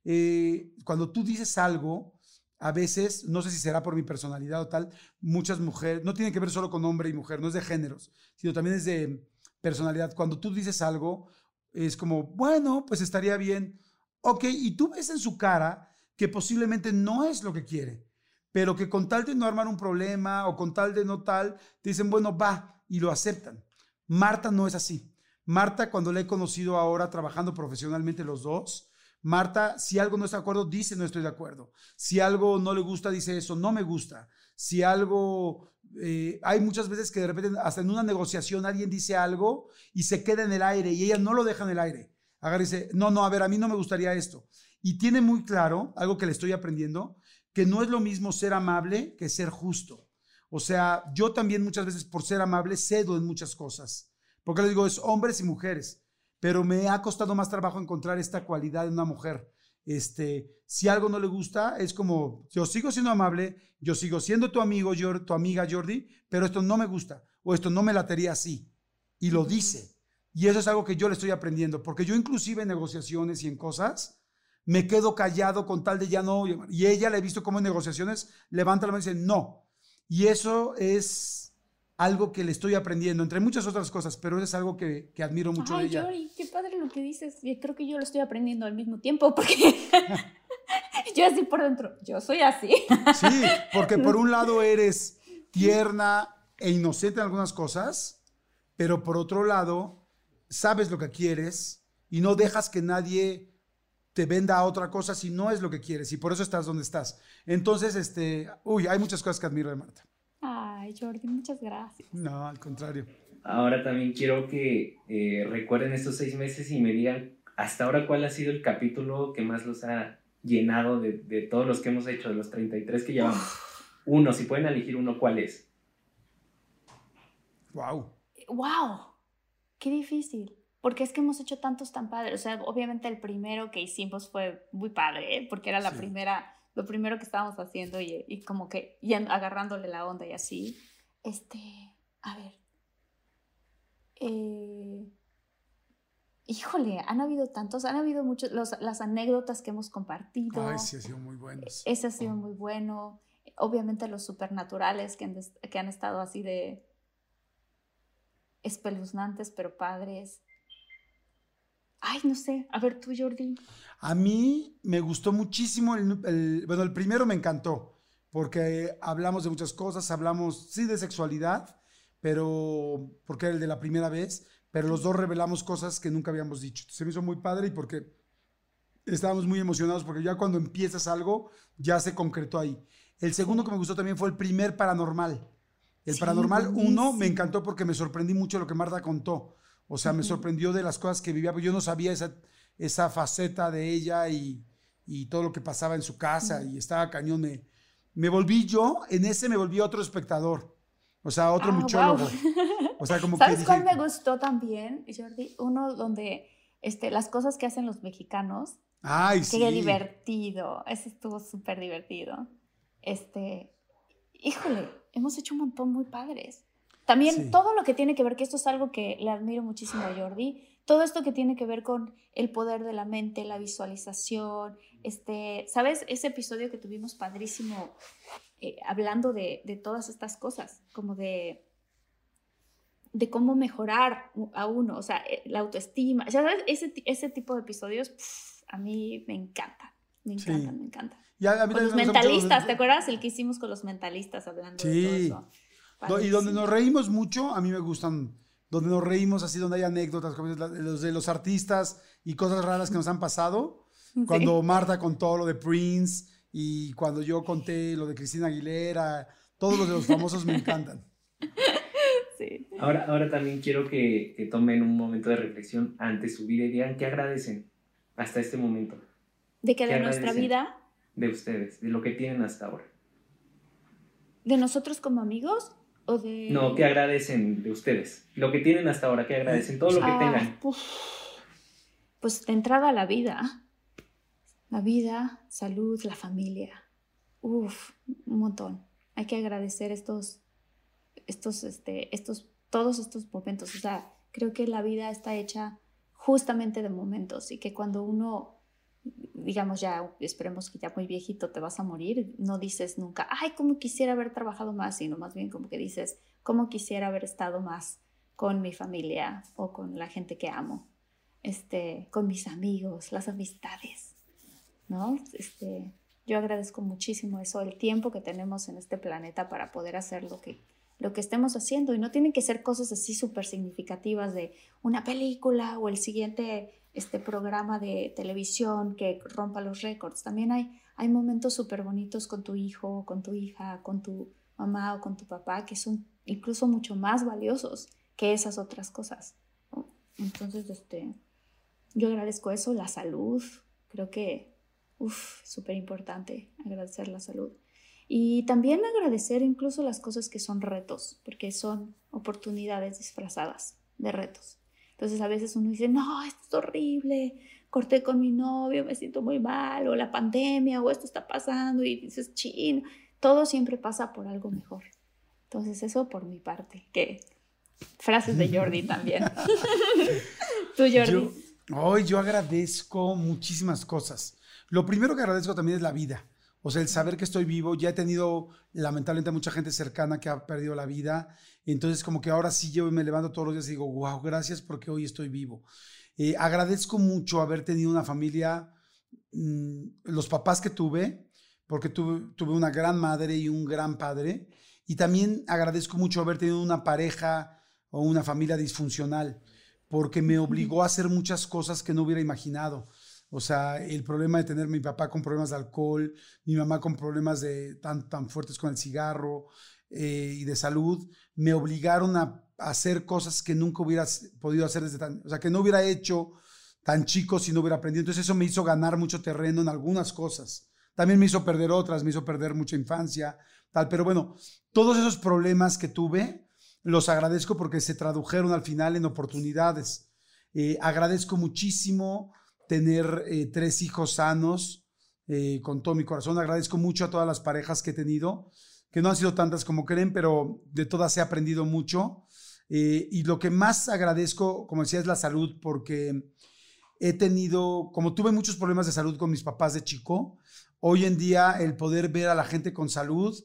eh, cuando tú dices algo, a veces, no sé si será por mi personalidad o tal, muchas mujeres, no tiene que ver solo con hombre y mujer, no es de géneros, sino también es de personalidad. Cuando tú dices algo, es como, bueno, pues estaría bien. Ok, y tú ves en su cara que posiblemente no es lo que quiere, pero que con tal de no armar un problema o con tal de no tal, te dicen, bueno, va, y lo aceptan. Marta no es así. Marta, cuando la he conocido ahora trabajando profesionalmente los dos, Marta, si algo no está de acuerdo, dice no estoy de acuerdo. Si algo no le gusta, dice eso, no me gusta. Si algo, eh, hay muchas veces que de repente, hasta en una negociación, alguien dice algo y se queda en el aire y ella no lo deja en el aire. Agarra y dice, no, no, a ver, a mí no me gustaría esto. Y tiene muy claro, algo que le estoy aprendiendo, que no es lo mismo ser amable que ser justo. O sea, yo también muchas veces por ser amable cedo en muchas cosas. Porque les digo, es hombres y mujeres pero me ha costado más trabajo encontrar esta cualidad en una mujer. Este, si algo no le gusta, es como, yo sigo siendo amable, yo sigo siendo tu amigo, Jor- tu amiga Jordi, pero esto no me gusta, o esto no me latería así. Y lo dice. Y eso es algo que yo le estoy aprendiendo, porque yo inclusive en negociaciones y en cosas, me quedo callado con tal de ya no, y ella le he visto como en negociaciones, levanta la mano y dice, no. Y eso es algo que le estoy aprendiendo, entre muchas otras cosas, pero es algo que, que admiro mucho de Ay, ella. Yori, qué padre lo que dices. Y creo que yo lo estoy aprendiendo al mismo tiempo, porque [laughs] yo así por dentro, yo soy así. Sí, porque por un lado [laughs] eres tierna e inocente en algunas cosas, pero por otro lado sabes lo que quieres y no dejas que nadie te venda a otra cosa si no es lo que quieres y por eso estás donde estás. Entonces, este, uy, hay muchas cosas que admiro de Marta. Ay, Jordi, muchas gracias. No, al contrario. Ahora también quiero que eh, recuerden estos seis meses y me digan hasta ahora cuál ha sido el capítulo que más los ha llenado de, de todos los que hemos hecho, de los 33 que llevamos. Uno, si pueden elegir uno, ¿cuál es? Wow. ¡Wow! ¡Qué difícil! Porque es que hemos hecho tantos tan padres. O sea, obviamente el primero que hicimos fue muy padre, ¿eh? porque era la Sí. primera, lo primero que estábamos haciendo y, y como que y agarrándole la onda y así. Este, a ver. Eh, híjole, han habido tantos, han habido muchos, los- las anécdotas que hemos compartido. Ay, sí, ha sido muy buenos. Ese ha sido muy bueno. Obviamente los supernaturales que han, des- que han estado así de espeluznantes, pero padres. Ay, no sé. A ver, tú, Jordi. A mí me gustó muchísimo, el, el- bueno, el primero me encantó, porque hablamos de muchas cosas, hablamos, sí, de sexualidad, pero porque era el de la primera vez, pero los dos revelamos cosas que nunca habíamos dicho. Se me hizo muy padre y porque estábamos muy emocionados porque ya cuando empiezas algo, ya se concretó ahí. El segundo que me gustó también fue el primer paranormal. El Sí, paranormal 1 buenísimo. me encantó porque me sorprendí mucho lo que Marta contó. O sea, me sorprendió de las cosas que vivía, porque yo no sabía esa, esa faceta de ella y, y todo lo que pasaba en su casa y estaba cañón. Me, me volví yo, en ese me volví otro espectador. O sea, otro Ah, muchólogo. wow. O sea, como [laughs] que ¿Sabes dije, cuál me gustó también, Jordi? Uno donde este, las cosas que hacen los mexicanos, ay, qué sí. divertido, ese estuvo súper divertido. Este, híjole, hemos hecho un montón muy padres. También Sí. todo lo que tiene que ver, que esto es algo que le admiro muchísimo a Jordi, todo esto que tiene que ver con el poder de la mente, la visualización, este, ¿sabes? Ese episodio que tuvimos padrísimo eh, hablando de, de todas estas cosas, como de, de cómo mejorar a uno, o sea, eh, la autoestima, ya ¿sabes? Ese, ese tipo de episodios a mí me encantan, me Sí. encantan, me encantan. A- mí Con los mucho mentalistas, ¿te acuerdas? El que hicimos con los mentalistas hablando de todo Sí. eso. Y donde nos reímos mucho, a mí me gustan, donde nos reímos así, donde hay anécdotas, como los de los artistas y cosas raras que nos han pasado. Cuando Marta contó lo de Prince y cuando yo conté lo de Cristina Aguilera, todos los de los famosos me encantan. [laughs] Sí. Ahora, ahora también quiero que, que tomen un momento de reflexión ante su vida y digan qué agradecen hasta este momento De que ¿Qué de nuestra vida, de ustedes, de lo que tienen hasta ahora. de nosotros como amigos o de... No, ¿qué agradecen de ustedes? Lo que tienen hasta ahora, ¿qué agradecen? Todo lo que Ah, tengan. uf. Pues de entrada la vida. La vida, salud, la familia. Uf, un montón. Hay que agradecer estos, estos, este, estos, todos estos momentos. O sea, creo que la vida está hecha justamente de momentos y que cuando uno, digamos ya, esperemos que ya muy viejito te vas a morir, no dices nunca, ay, cómo quisiera haber trabajado más, sino más bien como que dices, cómo quisiera haber estado más con mi familia o con la gente que amo, este, con mis amigos, las amistades, ¿no? Este, yo agradezco muchísimo eso, el tiempo que tenemos en este planeta para poder hacer lo que, lo que estemos haciendo y no tienen que ser cosas así súper significativas de una película o el siguiente este programa de televisión que rompa los récords. También hay, hay momentos súper bonitos con tu hijo, con tu hija, con tu mamá o con tu papá que son incluso mucho más valiosos que esas otras cosas. Entonces, este, yo agradezco eso, la salud, creo que, uff, súper importante agradecer la salud. Y también agradecer incluso las cosas que son retos, porque son oportunidades disfrazadas de retos. Entonces a veces uno dice, no, esto es horrible, corté con mi novio, me siento muy mal, o la pandemia, o esto está pasando, y dices, chin, todo siempre pasa por algo mejor. Entonces eso por mi parte, que frases de Jordi también. [laughs] Tú, Jordi. Yo, hoy yo agradezco muchísimas cosas. Lo primero que agradezco también es la vida. O sea, el saber que estoy vivo. Ya he tenido, lamentablemente, mucha gente cercana que ha perdido la vida. Entonces, como que ahora sí yo me levanto todos los días y digo, wow, gracias porque hoy estoy vivo. Eh, agradezco mucho haber tenido una familia, mm, los papás que tuve, porque tuve, tuve una gran madre y un gran padre. Y también agradezco mucho haber tenido una pareja o una familia disfuncional, porque me obligó a hacer muchas cosas que no hubiera imaginado. O sea, el problema de tener mi papá con problemas de alcohol, mi mamá con problemas de, tan, tan fuertes con el cigarro eh, y de salud, me obligaron a, hacer cosas que nunca hubiera podido hacer desde tan, o sea, que no hubiera hecho tan chico si no hubiera aprendido. Entonces eso me hizo ganar mucho terreno en algunas cosas. También me hizo perder otras, me hizo perder mucha infancia, tal. Pero bueno, todos esos problemas que tuve, los agradezco porque se tradujeron al final en oportunidades. Eh, agradezco muchísimo tener eh, tres hijos sanos eh, con todo mi corazón. Agradezco mucho a todas las parejas que he tenido, que no han sido tantas como creen, pero de todas he aprendido mucho. Eh, y lo que más agradezco, como decía, es la salud, porque he tenido, como tuve muchos problemas de salud con mis papás de chico, hoy en día el poder ver a la gente con salud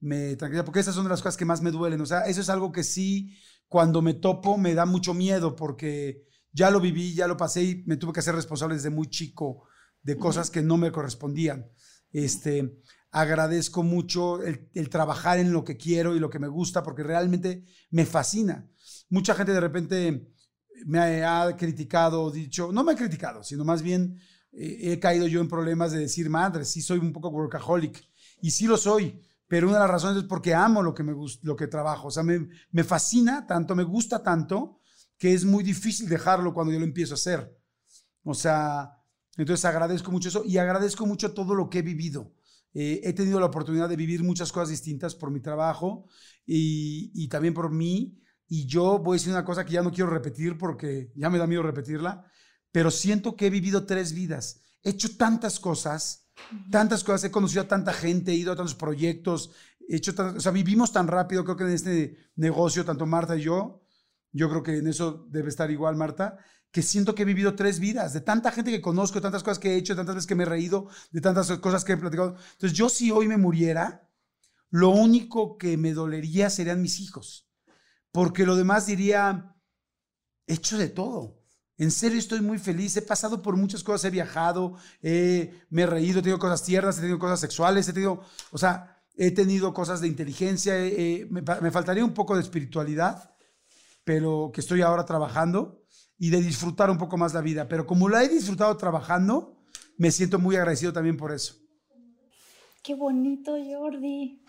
me tranquiliza, porque esas son de las cosas que más me duelen. O sea, eso es algo que sí, cuando me topo, me da mucho miedo, porque ya lo viví, ya lo pasé y me tuve que hacer responsable desde muy chico de cosas que no me correspondían. Este, agradezco mucho el, el, trabajar en lo que quiero y lo que me gusta porque realmente me fascina. Mucha gente de repente me ha criticado, dicho, no me ha criticado, sino más bien eh, he caído yo en problemas de decir, madre, sí soy un poco workaholic y sí lo soy, pero una de las razones es porque amo lo que me gusta, lo que trabajo, o sea, me, me fascina tanto, me gusta tanto que es muy difícil dejarlo cuando yo lo empiezo a hacer. O sea, entonces agradezco mucho eso y agradezco mucho todo lo que he vivido. Eh, he tenido la oportunidad de vivir muchas cosas distintas por mi trabajo y, y, también por mí. Y yo voy a decir una cosa que ya no quiero repetir porque ya me da miedo repetirla, pero siento que he vivido tres vidas. He hecho tantas cosas, tantas cosas, he conocido a tanta gente, he ido a tantos proyectos, he hecho, o sea, vivimos tan rápido, creo que en este negocio, tanto Marta y yo, yo creo que en eso debe estar igual Marta, que siento que he vivido tres vidas, de tanta gente que conozco, de tantas cosas que he hecho, de tantas veces que me he reído, de tantas cosas que he platicado. Entonces, yo si hoy me muriera, lo único que me dolería serían mis hijos, porque lo demás diría, he hecho de todo. En serio estoy muy feliz, he pasado por muchas cosas, he viajado, me he reído, he tenido cosas tiernas, he tenido cosas sexuales, he tenido, o sea, he tenido cosas de inteligencia, me, me faltaría un poco de espiritualidad, pero que estoy ahora trabajando y de disfrutar un poco más la vida. Pero como la he disfrutado trabajando, me siento muy agradecido también por eso. Qué bonito, Jordi.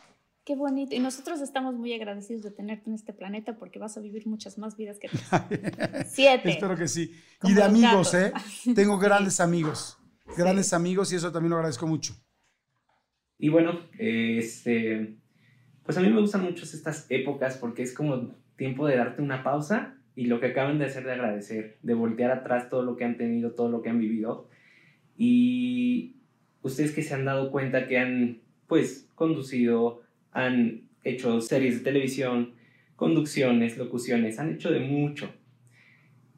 Qué bonito. Y nosotros estamos muy agradecidos de tenerte en este planeta porque vas a vivir muchas más vidas que tres. [laughs] Siete. Espero que sí. y de amigos, ¿eh? [laughs] Tengo grandes amigos. Grandes amigos y eso también lo agradezco mucho. Y bueno, este, pues a mí me gustan mucho estas épocas porque es como tiempo de darte una pausa y lo que acaban de hacer de agradecer, de voltear atrás todo lo que han tenido, todo lo que han vivido. Y ustedes que se han dado cuenta que han, pues, conducido, han hecho series de televisión, conducciones, locuciones, han hecho de mucho.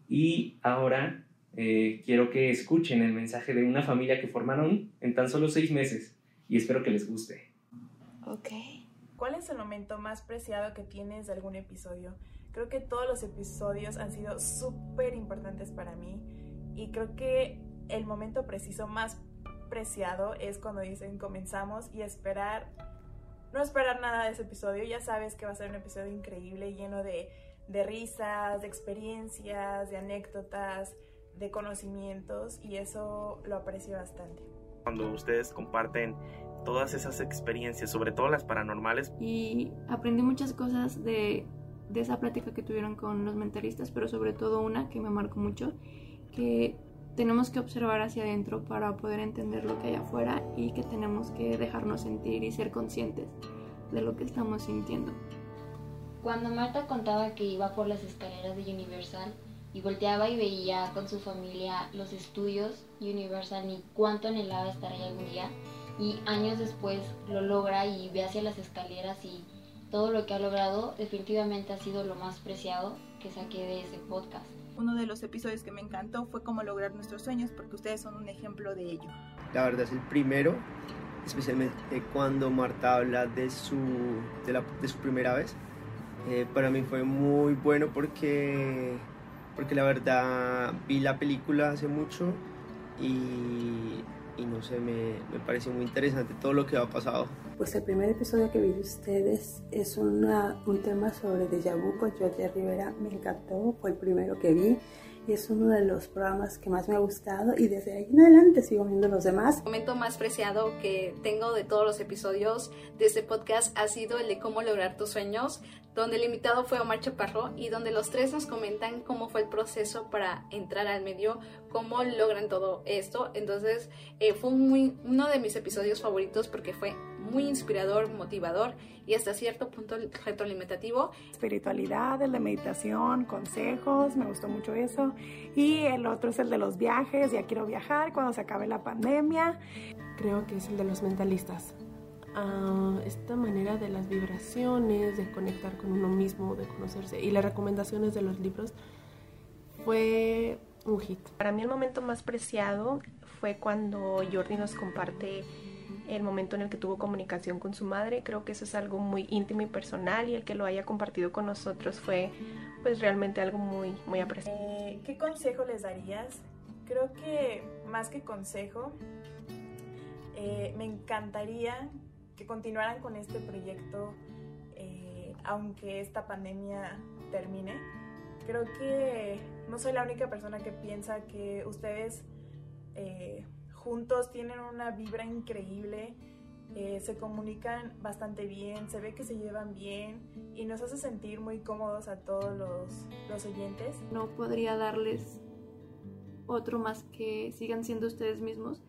Y ahora eh, quiero que escuchen el mensaje de una familia que formaron en tan solo seis meses y espero que les guste. Ok. ¿Cuál es el momento más preciado que tienes de algún episodio? Creo que todos los episodios han sido súper importantes para mí y creo que el momento preciso más preciado es cuando dicen comenzamos y esperar, no esperar nada de ese episodio, ya sabes que va a ser un episodio increíble, lleno de, de risas, de experiencias, de anécdotas, de conocimientos y eso lo aprecio bastante. Cuando ustedes comparten todas esas experiencias, sobre todo las paranormales. Y aprendí muchas cosas de de esa plática que tuvieron con los mentalistas, pero sobre todo una que me marcó mucho, que tenemos que observar hacia adentro para poder entender lo que hay afuera y que tenemos que dejarnos sentir y ser conscientes de lo que estamos sintiendo. Cuando Marta contaba que iba por las escaleras de Universal y volteaba y veía con su familia los estudios Universal ni cuánto anhelaba estar ahí algún día y años después lo logra y ve hacia las escaleras y todo lo que ha logrado definitivamente ha sido lo más preciado que saqué de ese podcast. Uno de los episodios que me encantó fue cómo lograr nuestros sueños porque ustedes son un ejemplo de ello. La verdad es el primero, especialmente cuando Marta habla de su, de, la, de su primera vez. Eh, para mí fue muy bueno porque, porque la verdad vi la película hace mucho y y no sé, me, me pareció muy interesante todo lo que ha pasado. Pues el primer episodio que vi de ustedes es una, un tema sobre Deja Vu con Georgia Rivera, me encantó, fue el primero que vi y es uno de los programas que más me ha gustado y desde ahí en adelante sigo viendo los demás. El momento más preciado que tengo de todos los episodios de este podcast ha sido el de cómo lograr tus sueños, donde el invitado fue Omar Chaparro y donde los tres nos comentan cómo fue el proceso para entrar al medio, cómo logran todo esto. Entonces eh, fue muy, uno de mis episodios favoritos porque fue muy inspirador, motivador y hasta cierto punto retroalimentativo. Espiritualidad, el de meditación, consejos, me gustó mucho eso. Y el otro es el de los viajes, ya quiero viajar cuando se acabe la pandemia. Creo que es el de los mentalistas. Uh, esta manera de las vibraciones, de conectar con uno mismo, de conocerse y las recomendaciones de los libros fue un hit. Para mí el momento más preciado fue cuando Jordi nos comparte el momento en el que tuvo comunicación con su madre. Creo que eso es algo muy íntimo y personal y el que lo haya compartido con nosotros fue pues realmente algo muy, muy apreciado. Eh, ¿Qué consejo les darías? Creo que más que consejo, eh, me encantaría que continuaran con este proyecto eh, aunque esta pandemia termine. Creo que no soy la única persona que piensa que ustedes eh, juntos tienen una vibra increíble, eh, se comunican bastante bien, se ve que se llevan bien y nos hace sentir muy cómodos a todos los, los oyentes. No podría darles otro más que sigan siendo ustedes mismos.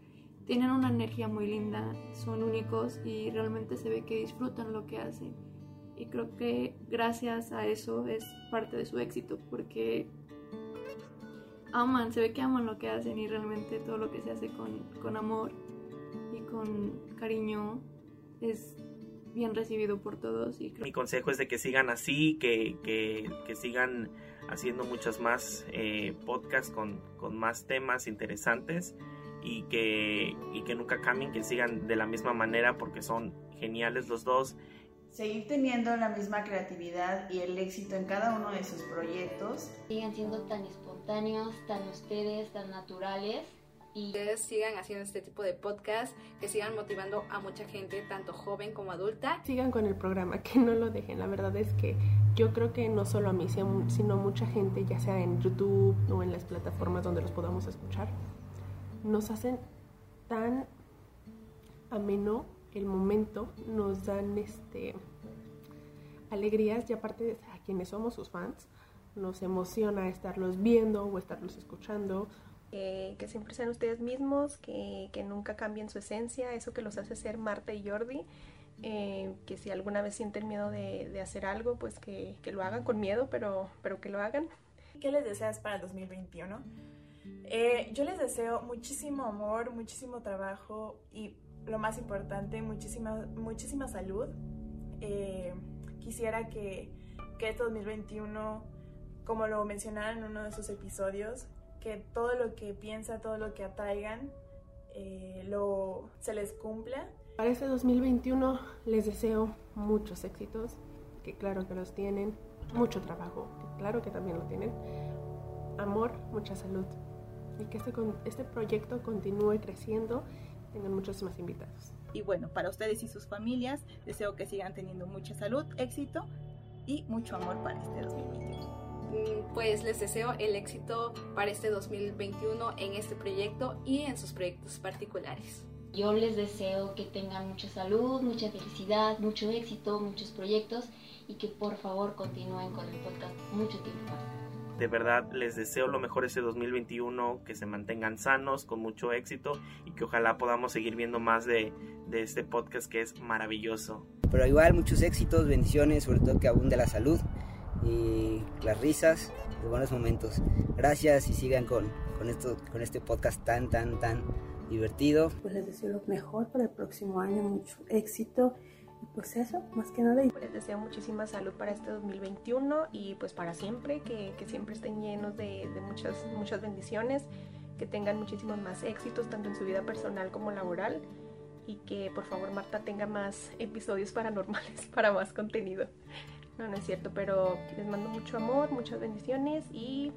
Tienen una energía muy linda, son únicos y realmente se ve que disfrutan lo que hacen. Y creo que gracias a eso es parte de su éxito, porque aman, se ve que aman lo que hacen y realmente todo lo que se hace con, con amor y con cariño es bien recibido por todos. Y Mi consejo es de que sigan así, que, que, que sigan haciendo muchos más eh, podcasts con, con, más temas interesantes y que, y que nunca cambien, que sigan de la misma manera porque son geniales los dos. Seguir teniendo la misma creatividad y el éxito en cada uno de sus proyectos. Sigan siendo tan espontáneos, tan ustedes, tan naturales y ustedes sigan haciendo este tipo de podcast, que sigan motivando a mucha gente, tanto joven como adulta. Sigan con el programa, que no lo dejen. La verdad es que yo creo que no solo a mí, sino mucha gente, ya sea en YouTube o en las plataformas donde los podamos escuchar, nos hacen tan ameno el momento, nos dan este alegrías y aparte a quienes somos sus fans, nos emociona estarlos viendo o estarlos escuchando eh, que siempre sean ustedes mismos, que, que, nunca cambien su esencia, eso que los hace ser Marta y Jordi, eh, que si alguna vez sienten miedo de, de hacer algo, pues que, que, lo hagan con miedo, pero, pero que lo hagan. ¿Qué les deseas para el 2021? Eh, yo les deseo muchísimo amor, muchísimo trabajo y lo más importante, muchísima, muchísima salud. Eh, quisiera que, que este 2021, como lo mencionaron en uno de sus episodios, que todo lo que piensa, todo lo que atraigan, eh, lo, se les cumpla. Para este 2021 les deseo muchos éxitos, que claro que los tienen, mucho trabajo, claro que también lo tienen, amor, mucha salud y que este, este proyecto continúe creciendo, tengan muchos más invitados. Y bueno, para ustedes y sus familias, deseo que sigan teniendo mucha salud, éxito y mucho amor para este 2021 pues les deseo el éxito para este 2021 en este proyecto y en sus proyectos particulares. Yo les deseo que tengan mucha salud, mucha felicidad, mucho éxito, muchos proyectos y que por favor continúen con el podcast mucho tiempo más. De verdad les deseo lo mejor este 2021, que se mantengan sanos, con mucho éxito y que ojalá podamos seguir viendo más de, de este podcast que es maravilloso. Pero igual muchos éxitos, bendiciones, sobre todo que abunde la salud y las risas, los buenos momentos. Gracias y sigan con, con, esto, con este podcast tan, tan, tan divertido. Pues les deseo lo mejor para el próximo año, mucho éxito. Pues eso, más que nada. Les deseo muchísima salud para este 2021 y pues para siempre, que, que siempre estén llenos de, de muchas, muchas bendiciones, que tengan muchísimos más éxitos, tanto en su vida personal como laboral y que por favor Marta tenga más episodios paranormales [laughs] para más contenido. No, no es cierto, pero les mando mucho amor, muchas bendiciones y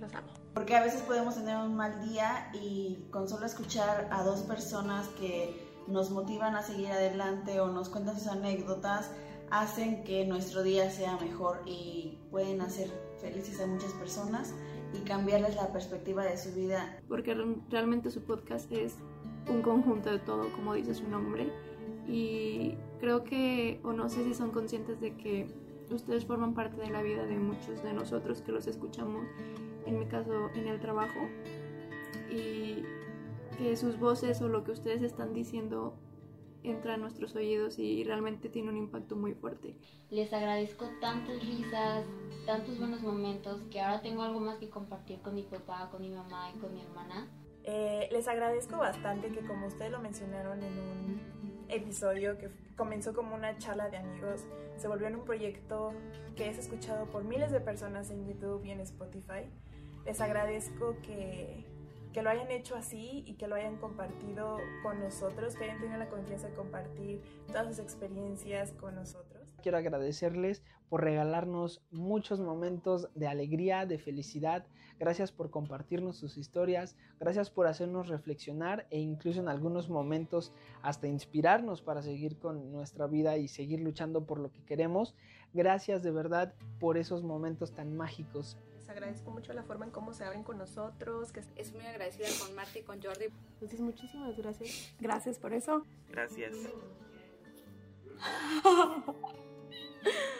los amo. Porque a veces podemos tener un mal día y con solo escuchar a dos personas que nos motivan a seguir adelante o nos cuentan sus anécdotas, hacen que nuestro día sea mejor y pueden hacer felices a muchas personas y cambiarles la perspectiva de su vida. Porque realmente su podcast es un conjunto de todo, como dice su nombre y creo que, o no sé si son conscientes de que ustedes forman parte de la vida de muchos de nosotros que los escuchamos, en mi caso en el trabajo, y que sus voces o lo que ustedes están diciendo entra a nuestros oídos y realmente tiene un impacto muy fuerte. Les agradezco tantas risas, tantos buenos momentos, que ahora tengo algo más que compartir con mi papá, con mi mamá y con mi hermana. Eh, les agradezco bastante que como ustedes lo mencionaron en un episodio que comenzó como una charla de amigos, se volvió en un proyecto que es escuchado por miles de personas en YouTube y en Spotify. Les agradezco que, que lo hayan hecho así y que lo hayan compartido con nosotros, que hayan tenido la confianza de compartir todas sus experiencias con nosotros. Quiero agradecerles por regalarnos muchos momentos de alegría, de felicidad. Gracias por compartirnos sus historias. Gracias por hacernos reflexionar e incluso en algunos momentos hasta inspirarnos para seguir con nuestra vida y seguir luchando por lo que queremos. Gracias de verdad por esos momentos tan mágicos. Agradezco mucho la forma en cómo se abren con nosotros. Que es muy agradecida con Marta y con Jordi. Entonces, muchísimas gracias. Gracias por eso. Gracias. [laughs]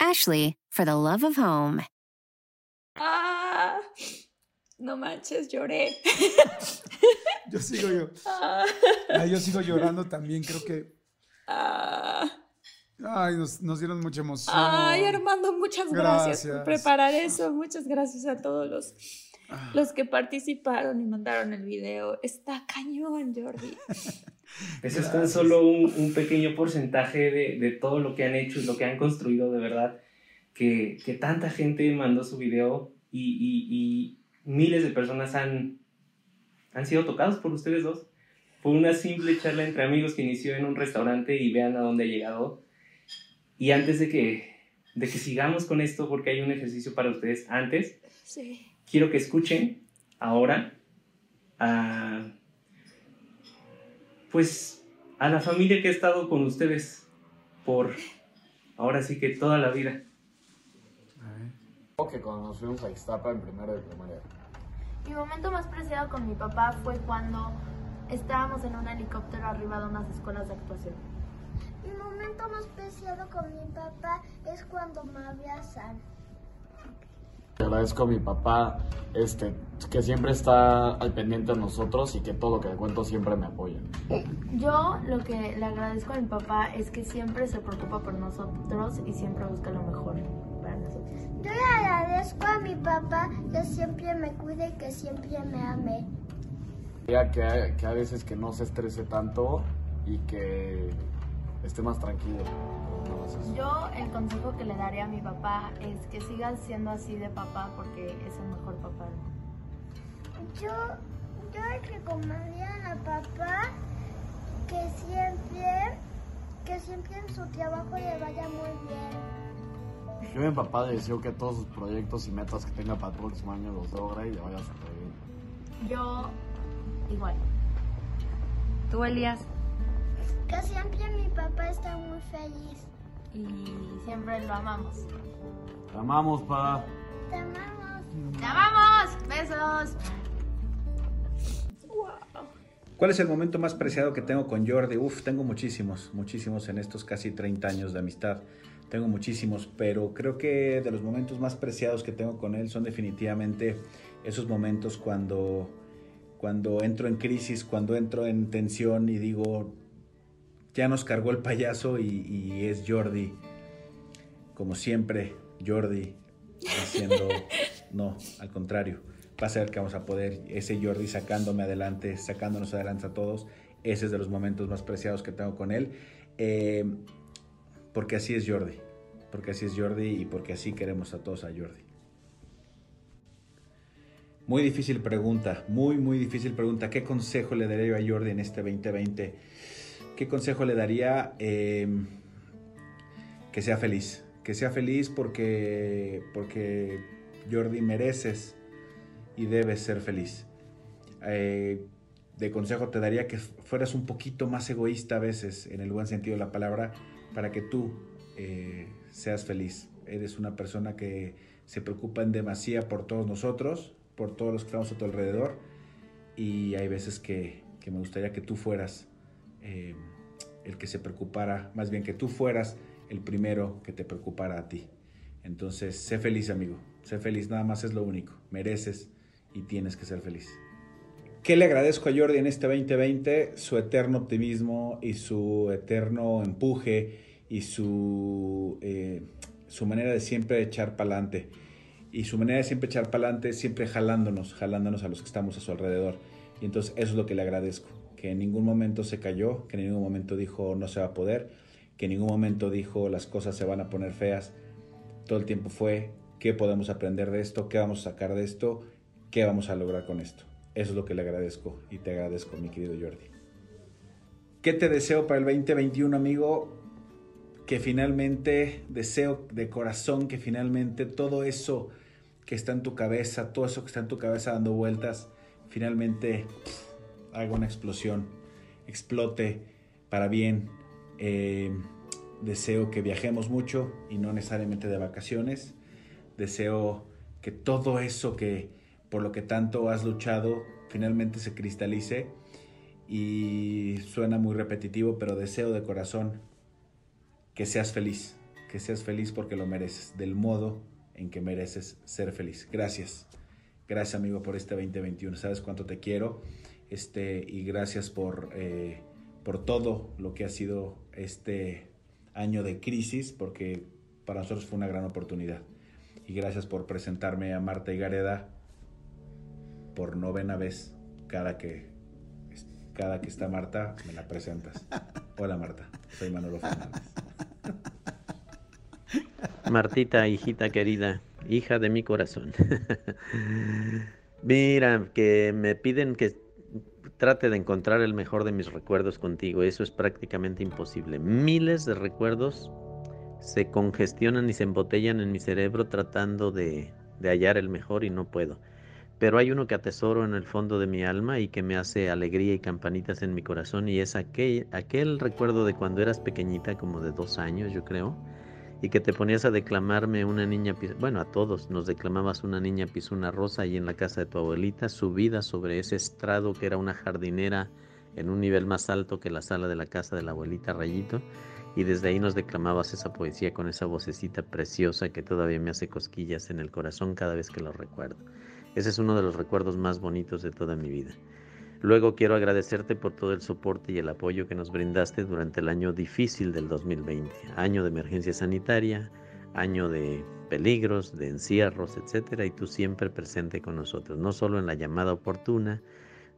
Ashley, for the love of home. Ah, no manches, lloré. [laughs] Yo sigo yo. Ah. Ah, yo sigo llorando también, creo que. Ah. Ay, nos, nos dieron mucha emoción. Ay, Armando, muchas gracias, por Gracias. preparar eso. Muchas gracias a todos los. Los que participaron y mandaron el video. Está cañón, Jordi. [laughs] Ese es tan solo un, un pequeño porcentaje de, de todo lo que han hecho y lo que han construido de verdad. Que, que tanta gente mandó su video y, y- y miles de personas han, han sido tocados por ustedes dos. Fue una simple charla entre amigos que inició en un restaurante y vean a dónde ha llegado. Y antes de que, de que sigamos con esto, porque hay un ejercicio para ustedes antes, Sí. Quiero que escuchen ahora a pues a la familia que ha estado con ustedes por ahora sí que toda la vida. que cuando nos fuimos a Ixtapa en primero de primaria. Mi momento más preciado con mi papá fue cuando estábamos en un helicóptero arriba de unas escuelas de actuación. Mi momento más preciado con mi papá es cuando me abrazan. Le agradezco a mi papá este, que siempre está al pendiente de nosotros y que todo lo que le cuento siempre me apoya. Yo lo que le agradezco a mi papá es que siempre se preocupa por nosotros y siempre busca lo mejor para nosotros. Yo le agradezco a mi papá que siempre me cuide y que siempre me ame. Ya que, que a veces que no se estrese tanto y que esté más tranquilo. Yo el consejo que le daría a mi papá es que siga siendo así de papá porque es el mejor papá del mundo. Yo, yo le recomendaría a papá que siempre, que siempre en su trabajo le vaya muy bien. Yo a mi papá le deseo que todos sus proyectos y metas que tenga para el próximo año los logre y le vaya súper bien. Yo igual. ¿Tú, Elías? Que siempre mi papá está muy feliz. Y siempre lo amamos. Te amamos, pa. Te amamos. ¡Te amamos! ¡Besos! ¿Cuál es el momento más preciado que tengo con Jordi? Uf, tengo muchísimos, muchísimos en estos casi 30 años de amistad. Tengo muchísimos, pero creo que de los momentos más preciados que tengo con él son definitivamente esos momentos cuando, cuando entro en crisis, cuando entro en tensión y digo, ya nos cargó el payaso y, y es Jordi. Como siempre, Jordi diciendo, [laughs] no, al contrario, va a ser que vamos a poder, ese Jordi sacándome adelante, sacándonos adelante a todos, ese es de los momentos más preciados que tengo con él, eh, porque así es Jordi, porque así es Jordi y porque así queremos a todos a Jordi. Muy difícil pregunta, muy, muy difícil pregunta. ¿Qué consejo le daría yo a Jordi en este 2020? ¿Qué consejo le daría? Eh, que sea feliz, que sea feliz porque, porque Jordi mereces y debes ser feliz. Eh, de consejo te daría que fueras un poquito más egoísta a veces, en el buen sentido de la palabra, para que tú eh, seas feliz. Eres una persona que se preocupa en demasía por todos nosotros, por todos los que estamos a tu alrededor y hay veces que, que me gustaría que tú fueras eh, el que se preocupara, más bien que tú fueras el primero que te preocupara a ti. Entonces, sé feliz, amigo. Sé feliz, nada más es lo único. Mereces y tienes que ser feliz. ¿Qué le agradezco a Jordi en este 2020? Su eterno optimismo y su eterno empuje y su, eh, su manera de siempre echar para adelante. Y su manera de siempre echar para adelante, siempre jalándonos, jalándonos a los que estamos a su alrededor. Y entonces eso es lo que le agradezco, que en ningún momento se cayó, que en ningún momento dijo no se va a poder, que en ningún momento dijo las cosas se van a poner feas. Todo el tiempo fue qué podemos aprender de esto, qué vamos a sacar de esto, qué vamos a lograr con esto. Eso es lo que le agradezco y te agradezco, mi querido Jordi. ¿Qué te deseo para el 2021, amigo? Que finalmente, deseo de corazón que finalmente todo eso que está en tu cabeza, todo eso que está en tu cabeza dando vueltas, finalmente haga una explosión, explote para bien. Eh, deseo que viajemos mucho y no necesariamente de vacaciones. Deseo que todo eso que por lo que tanto has luchado finalmente se cristalice y suena muy repetitivo, pero deseo de corazón que seas feliz, que seas feliz porque lo mereces, del modo en que mereces ser feliz. Gracias. Gracias amigo por este 2021. Sabes cuánto te quiero. Este, y gracias por, eh, por todo lo que ha sido este año de crisis, porque para nosotros fue una gran oportunidad. Y gracias por presentarme a Marta Gareda por novena vez cada que, cada que está Marta, me la presentas. Hola Marta, soy Manolo Fernández. Martita, hijita querida, hija de mi corazón. [laughs] Mira, que me piden que trate de encontrar el mejor de mis recuerdos contigo. Eso es prácticamente imposible. Miles de recuerdos se congestionan y se embotellan en mi cerebro tratando de, de hallar el mejor y no puedo pero hay uno que atesoro en el fondo de mi alma y que me hace alegría y campanitas en mi corazón y es aquel, aquel recuerdo de cuando eras pequeñita, como de dos años yo creo, y que te ponías a declamarme una niña, bueno, a todos nos declamabas una niña pisó una rosa ahí en la casa de tu abuelita, subida sobre ese estrado que era una jardinera en un nivel más alto que la sala de la casa de la abuelita Rayito, y desde ahí nos declamabas esa poesía con esa vocecita preciosa que todavía me hace cosquillas en el corazón cada vez que lo recuerdo. Ese es uno de los recuerdos más bonitos de toda mi vida. Luego quiero agradecerte por todo el soporte y el apoyo que nos brindaste durante el año difícil del 2020, año de emergencia sanitaria, año de peligros, de encierros, etcétera, y tú siempre presente con nosotros, no solo en la llamada oportuna,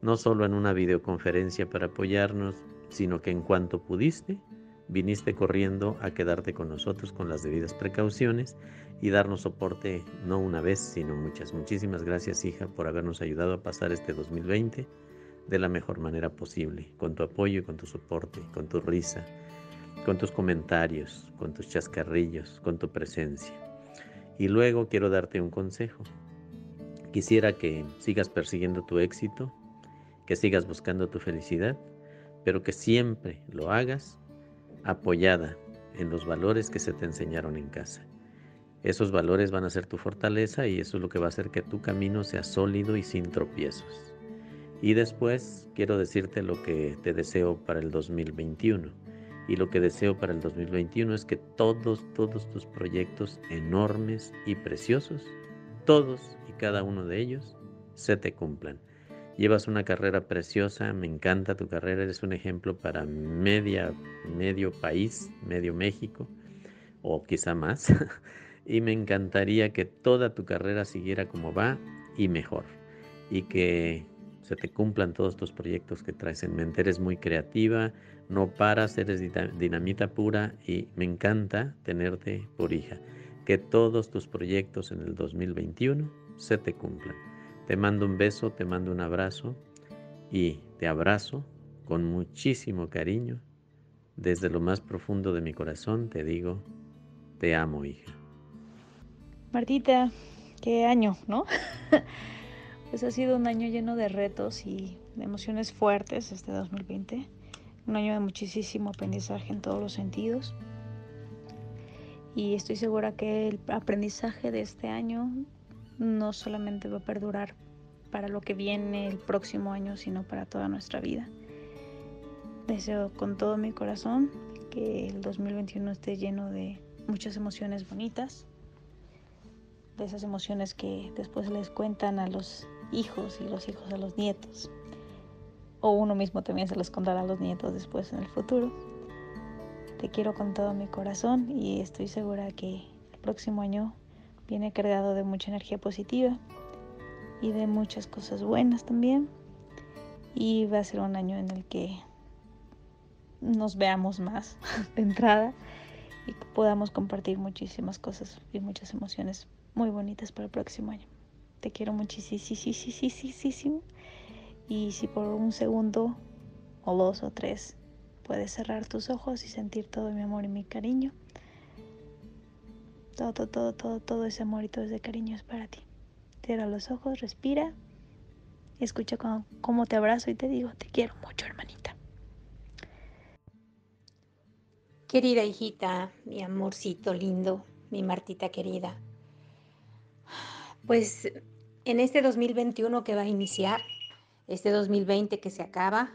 no solo en una videoconferencia para apoyarnos, sino que en cuanto pudiste, viniste corriendo a quedarte con nosotros con las debidas precauciones y darnos soporte no una vez, sino muchas. Muchísimas gracias, hija, por habernos ayudado a pasar este 2020 de la mejor manera posible, con tu apoyo y con tu soporte, con tu risa, con tus comentarios, con tus chascarrillos, con tu presencia. Y luego quiero darte un consejo. Quisiera que sigas persiguiendo tu éxito, que sigas buscando tu felicidad, pero que siempre lo hagas apoyada en los valores que se te enseñaron en casa. Esos valores van a ser tu fortaleza y eso es lo que va a hacer que tu camino sea sólido y sin tropiezos. Y después quiero decirte lo que te deseo para el 2021. Y lo que deseo para el 2021 es que todos, todos tus proyectos enormes y preciosos, todos y cada uno de ellos, se te cumplan. Llevas una carrera preciosa, me encanta tu carrera, eres un ejemplo para media, medio país, medio México, o quizá más. [laughs] y me encantaría que toda tu carrera siguiera como va y mejor. Y que se te cumplan todos tus proyectos que traes en mente. Eres muy creativa, no paras, eres dinamita pura y me encanta tenerte por hija. Que todos tus proyectos en el 2021 se te cumplan. Te mando un beso, te mando un abrazo y te abrazo con muchísimo cariño. Desde lo más profundo de mi corazón te digo, te amo hija. Martita, qué año, ¿no? [laughs] pues ha sido un año lleno de retos y de emociones fuertes este 2020. Un año de muchísimo aprendizaje en todos los sentidos. y estoy segura que el aprendizaje de este año no solamente va a perdurar para lo que viene el próximo año, sino para toda nuestra vida. Deseo con todo mi corazón que el 2021 esté lleno de muchas emociones bonitas, de esas emociones que después les cuentan a los hijos y los hijos a los nietos. O uno mismo también se los contará a los nietos después en el futuro. Te quiero con todo mi corazón y estoy segura que el próximo año viene cargado de mucha energía positiva y de muchas cosas buenas también. Y va a ser un año en el que nos veamos más [laughs] de entrada y podamos compartir muchísimas cosas y muchas emociones muy bonitas para el próximo año. Te quiero muchísimo. Y si por un segundo o dos o tres puedes cerrar tus ojos y sentir todo mi amor y mi cariño, todo, todo, todo, todo ese amor y todo ese cariño es para ti. Cierra los ojos, respira, escucha cómo te abrazo y te digo, te quiero mucho, hermanita. Querida hijita, mi amorcito lindo, mi Martita querida. Pues en este 2021 que va a iniciar, este 2020 que se acaba,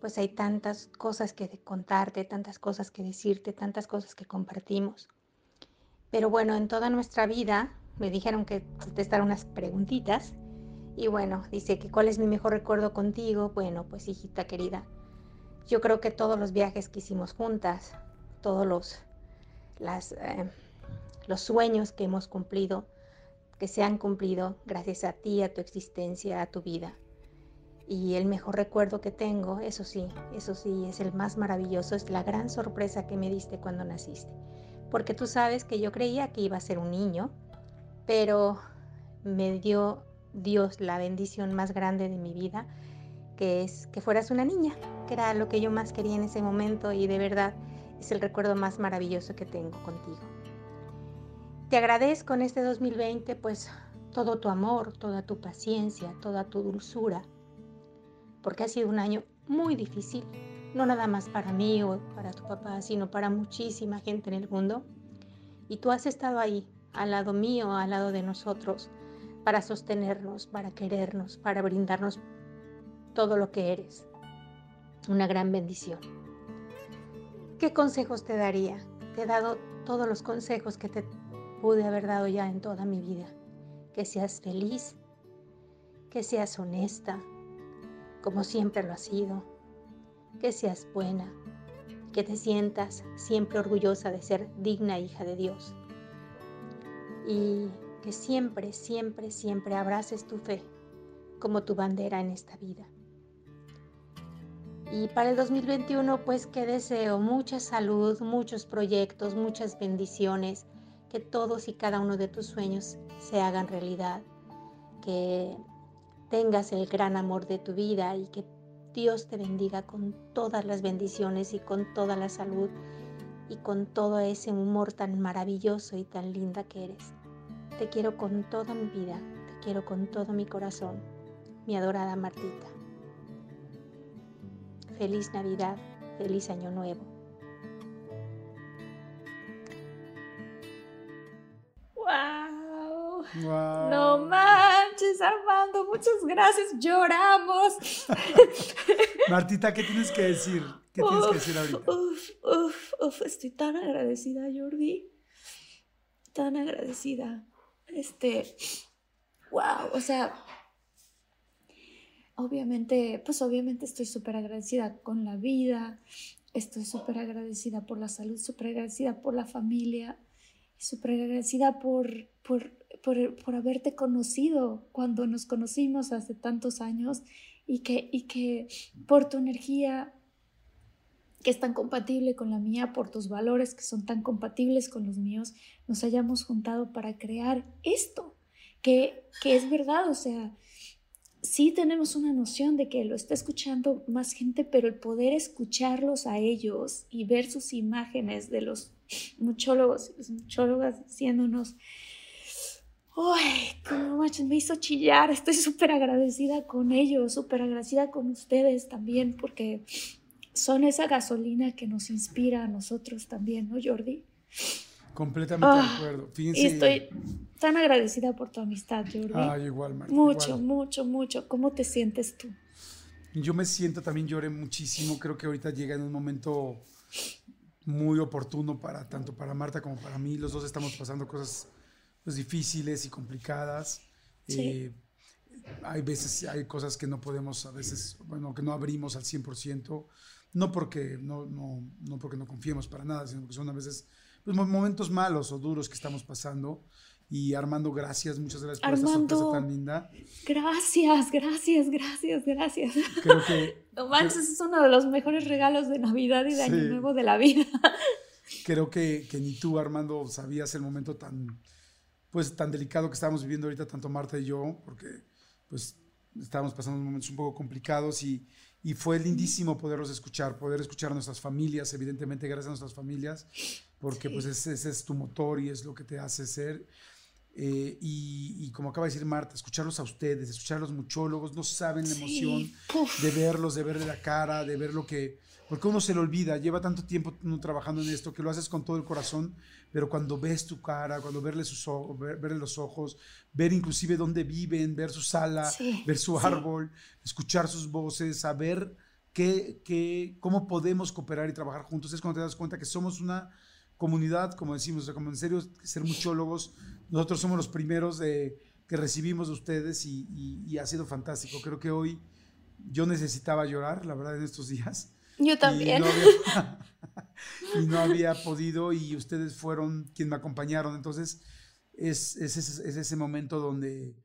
pues hay tantas cosas que contarte, tantas cosas que decirte, tantas cosas que compartimos. Pero bueno, en toda nuestra vida me dijeron que contestar unas preguntitas. Y bueno, dice que cuál es mi mejor recuerdo contigo. Bueno, pues hijita querida, yo creo que todos los viajes que hicimos juntas, todos los, eh, los sueños que hemos cumplido, que se han cumplido gracias a ti, a tu existencia, a tu vida. Y el mejor recuerdo que tengo, eso sí, eso sí, es el más maravilloso, es la gran sorpresa que me diste cuando naciste. Porque tú sabes que yo creía que iba a ser un niño, pero me dio Dios la bendición más grande de mi vida, que es que fueras una niña, que era lo que yo más quería en ese momento y de verdad es el recuerdo más maravilloso que tengo contigo. Te agradezco en este 2020 pues todo tu amor, toda tu paciencia, toda tu dulzura, porque ha sido un año muy difícil, no nada más para mí o para tu papá, sino para muchísima gente en el mundo. Y tú has estado ahí al lado mío, al lado de nosotros, para sostenernos, para querernos, para brindarnos todo lo que eres. Una gran bendición. ¿Qué consejos te daría? Te he dado todos los consejos que te pude haber dado ya en toda mi vida. Que seas feliz, que seas honesta, como siempre lo has sido, que seas buena, que te sientas siempre orgullosa de ser digna hija de Dios y que siempre, siempre, siempre abraces tu fe como tu bandera en esta vida. Y para el 2021, pues que deseo mucha salud, muchos proyectos, muchas bendiciones, que todos y cada uno de tus sueños se hagan realidad, que tengas el gran amor de tu vida y que Dios te bendiga con todas las bendiciones y con toda la salud y con todo ese humor tan maravilloso y tan linda que eres. Te quiero con toda mi vida, te quiero con todo mi corazón, mi adorada Martita. Feliz Navidad, feliz Año Nuevo. No manches, Armando, muchas gracias. Lloramos. [laughs] Martita, ¿qué tienes que decir? ¿Qué tienes que decir ahorita? Uf, uf, uf, estoy tan agradecida, Jordi. Tan agradecida. Este, wow, o sea, obviamente, pues obviamente estoy súper agradecida con la vida, estoy súper agradecida por la salud, súper agradecida por la familia, súper agradecida por, por, por, por, haberte conocido cuando nos conocimos hace tantos años y que, y que por tu energía que es tan compatible con la mía, por tus valores que son tan compatibles con los míos, nos hayamos juntado para crear esto, que, que es verdad, o sea, sí tenemos una noción de que lo está escuchando más gente, pero el poder escucharlos a ellos y ver sus imágenes de los muchólogos y las muchólogas diciéndonos, ¡ay, cómo me hizo chillar! Estoy súper agradecida con ellos, súper agradecida con ustedes también, porque son esa gasolina que nos inspira a nosotros también, ¿no, Jordi? Completamente de Ah, acuerdo. Y Fíjense. estoy tan agradecida por tu amistad, Jordi. Ay, igual, Marta, Mucho, igual. mucho, mucho. ¿Cómo te sientes tú? Yo me siento también lloré muchísimo. Creo que ahorita llega en un momento muy oportuno para tanto para Marta como para mí. Los dos estamos pasando cosas pues, difíciles y complicadas. Sí. Eh, hay veces, hay cosas que no podemos, a veces, bueno, que no abrimos al 100%, no porque no, no, no porque no confiemos para nada, sino porque son a veces pues, mo- momentos malos o duros que estamos pasando. Y Armando, gracias, muchas gracias por esta Armando. sorpresa tan linda. Gracias, gracias, gracias, gracias. Creo que [laughs] No manches, es uno de los mejores regalos de Navidad y de Año Sí. Nuevo de la vida. [laughs] creo que, que ni tú, Armando, sabías el momento tan, pues, tan delicado que estamos viviendo ahorita, tanto Marta y yo, porque pues estábamos pasando momentos un poco complicados y, y fue lindísimo poderlos escuchar, poder escuchar a nuestras familias, evidentemente gracias a nuestras familias, porque Sí. pues ese, ese es tu motor y es lo que te hace ser. Eh, y, y como acaba de decir Marta, escucharlos a ustedes, escuchar a los muchólogos, no saben la emoción de verlos, de verle la cara, de ver lo que... Porque uno se le olvida, lleva tanto tiempo trabajando en esto que lo haces con todo el corazón, pero cuando ves tu cara, cuando verle sus ojos, ver, verle los ojos, ver inclusive dónde viven, ver su sala, Sí, ver su sí. árbol, escuchar sus voces, saber qué, qué, cómo podemos cooperar y trabajar juntos, es cuando te das cuenta que somos una comunidad, como decimos, como en serio, ser muchólogos, nosotros somos los primeros de, que recibimos de ustedes y, y- y ha sido fantástico. Creo que hoy yo necesitaba llorar, la verdad, en estos días. Yo Y también. no había, [laughs] y no había podido y ustedes fueron quien me acompañaron. Entonces, es, es, ese- es ese momento donde,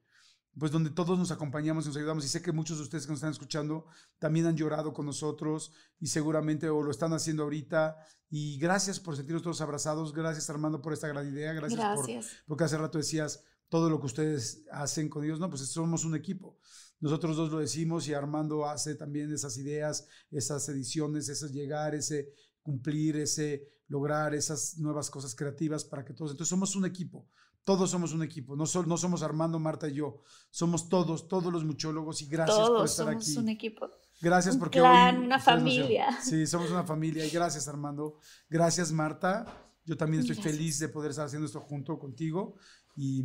pues donde todos nos acompañamos y nos ayudamos. Y sé que muchos de ustedes que nos están escuchando también han llorado con nosotros y seguramente o lo están haciendo ahorita. Y gracias por sentirnos todos abrazados. Gracias, Armando, por esta gran idea. Gracias, Gracias. por porque hace rato decías todo lo que ustedes hacen con ellos. No, pues somos un equipo. Nosotros dos lo decimos y Armando hace también esas ideas, esas ediciones, ese llegar, ese cumplir, ese lograr esas nuevas cosas creativas para que todos. Entonces somos un equipo. Todos somos un equipo. No, sol- no somos Armando, Marta y yo. Somos todos, todos los muchólogos y gracias por estar somos aquí. un equipo. Gracias Un porque clan, hoy una nos- familia. Sí, somos una familia y gracias Armando. Gracias Marta. Yo también estoy Gracias. feliz de poder estar haciendo esto junto contigo y,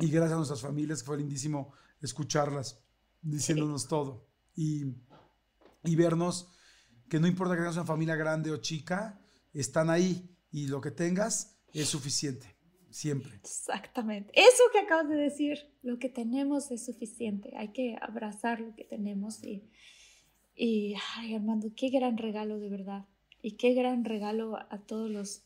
y gracias a nuestras familias, que fue lindísimo escucharlas diciéndonos todo y, y vernos que no importa que tengas una familia grande o chica, están ahí y lo que tengas es suficiente, siempre. Exactamente. Eso que acabas de decir, lo que tenemos es suficiente. Hay que abrazar lo que tenemos y, y ay, Armando, qué gran regalo de verdad. Y qué gran regalo a todos los,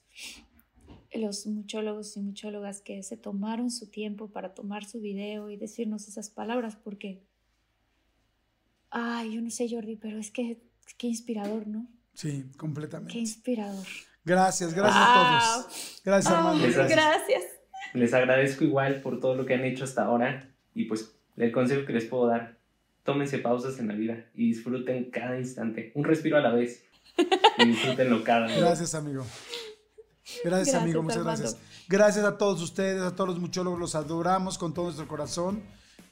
los muchólogos y muchólogas que se tomaron su tiempo para tomar su video y decirnos esas palabras, porque, ay, yo no sé, Jordi, pero es que qué inspirador, ¿no? Sí, completamente. Qué inspirador. Gracias, gracias a todos. Gracias. Ay, Gracias. gracias. Les agradezco igual por todo lo que han hecho hasta ahora y pues el consejo que les puedo dar, tómense pausas en la vida y disfruten cada instante, un respiro a la vez y disfrútenlo cada día. Gracias, amigo. Gracias, Gracias, amigo. Muchas Armando. gracias. Gracias a todos ustedes, a todos los muchólogos. Los adoramos con todo nuestro corazón.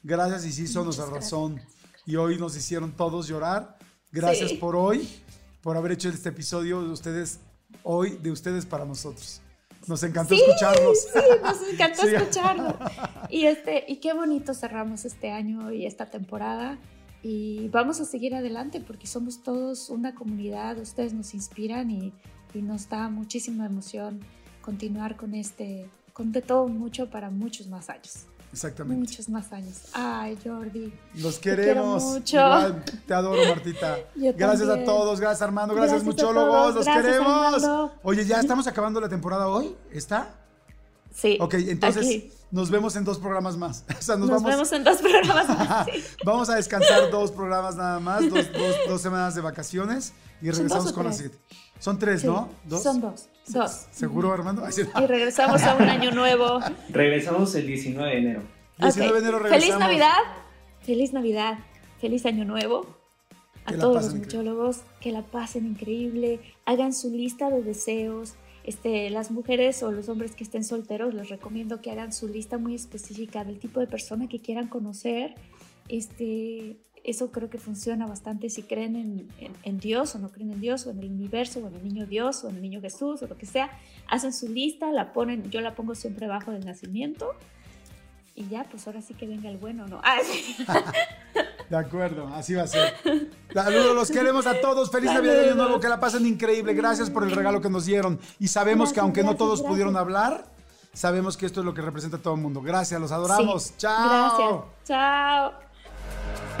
Gracias y sí son nuestra razón. Y hoy nos hicieron todos llorar. Gracias Sí. por hoy, por haber hecho este episodio de ustedes, hoy, de ustedes para nosotros. Nos encantó Sí, escucharlos. Sí, nos encantó [laughs] Sí. escucharlo. Y, este, y qué bonito cerramos este año y esta temporada. Y vamos a seguir adelante porque somos todos una comunidad, ustedes nos inspiran y, y nos da muchísima emoción continuar con este, con de todo mucho para muchos más años. Exactamente. Muchos más años. Ay, Jordi. Los te queremos. mucho. Igual, te adoro, Martita. [laughs] Yo gracias a también. todos, gracias Armando, gracias, Gracias a muchólogos, los gracias, queremos. Armando. Oye, ya estamos acabando la temporada hoy, ¿está? Sí. Ok, entonces aquí. nos vemos en dos programas más. [laughs] O sea, nos, Nos, vamos, vemos en dos programas [laughs] más. sí. vamos a descansar dos programas nada más, dos, dos- dos semanas de vacaciones y ¿Son regresamos con la siguiente. Son tres, Sí, ¿no? ¿Dos? Son dos. Dos. ¿Seguro, Armando? Ay, sí. Y regresamos a un año nuevo. [laughs] Regresamos el 19 de enero. 19 de enero Feliz regresamos. Navidad. Feliz Navidad. Feliz Año Nuevo. A todos los increíble. muchólogos que la pasen increíble. Hagan su lista de deseos. Este, las mujeres o los hombres que estén solteros, les recomiendo que hagan su lista muy específica del tipo de persona que quieran conocer. Este, eso creo que funciona bastante si creen en, en, Dios o no creen en Dios o en el universo o en el niño Dios o en el niño Jesús o lo que sea. Hacen su lista, la ponen, yo la pongo siempre bajo del nacimiento y ya, pues ahora sí que venga el bueno, ¿no? Ah, [laughs] De acuerdo, así va a ser. Saludos, los queremos a todos. Feliz Navidad y Año Nuevo, que la pasen increíble. Gracias por el regalo que nos dieron. Y sabemos que aunque no todos pudieron hablar, sabemos que esto es lo que representa a todo el mundo. Gracias, los adoramos. Chao. Gracias. Chao.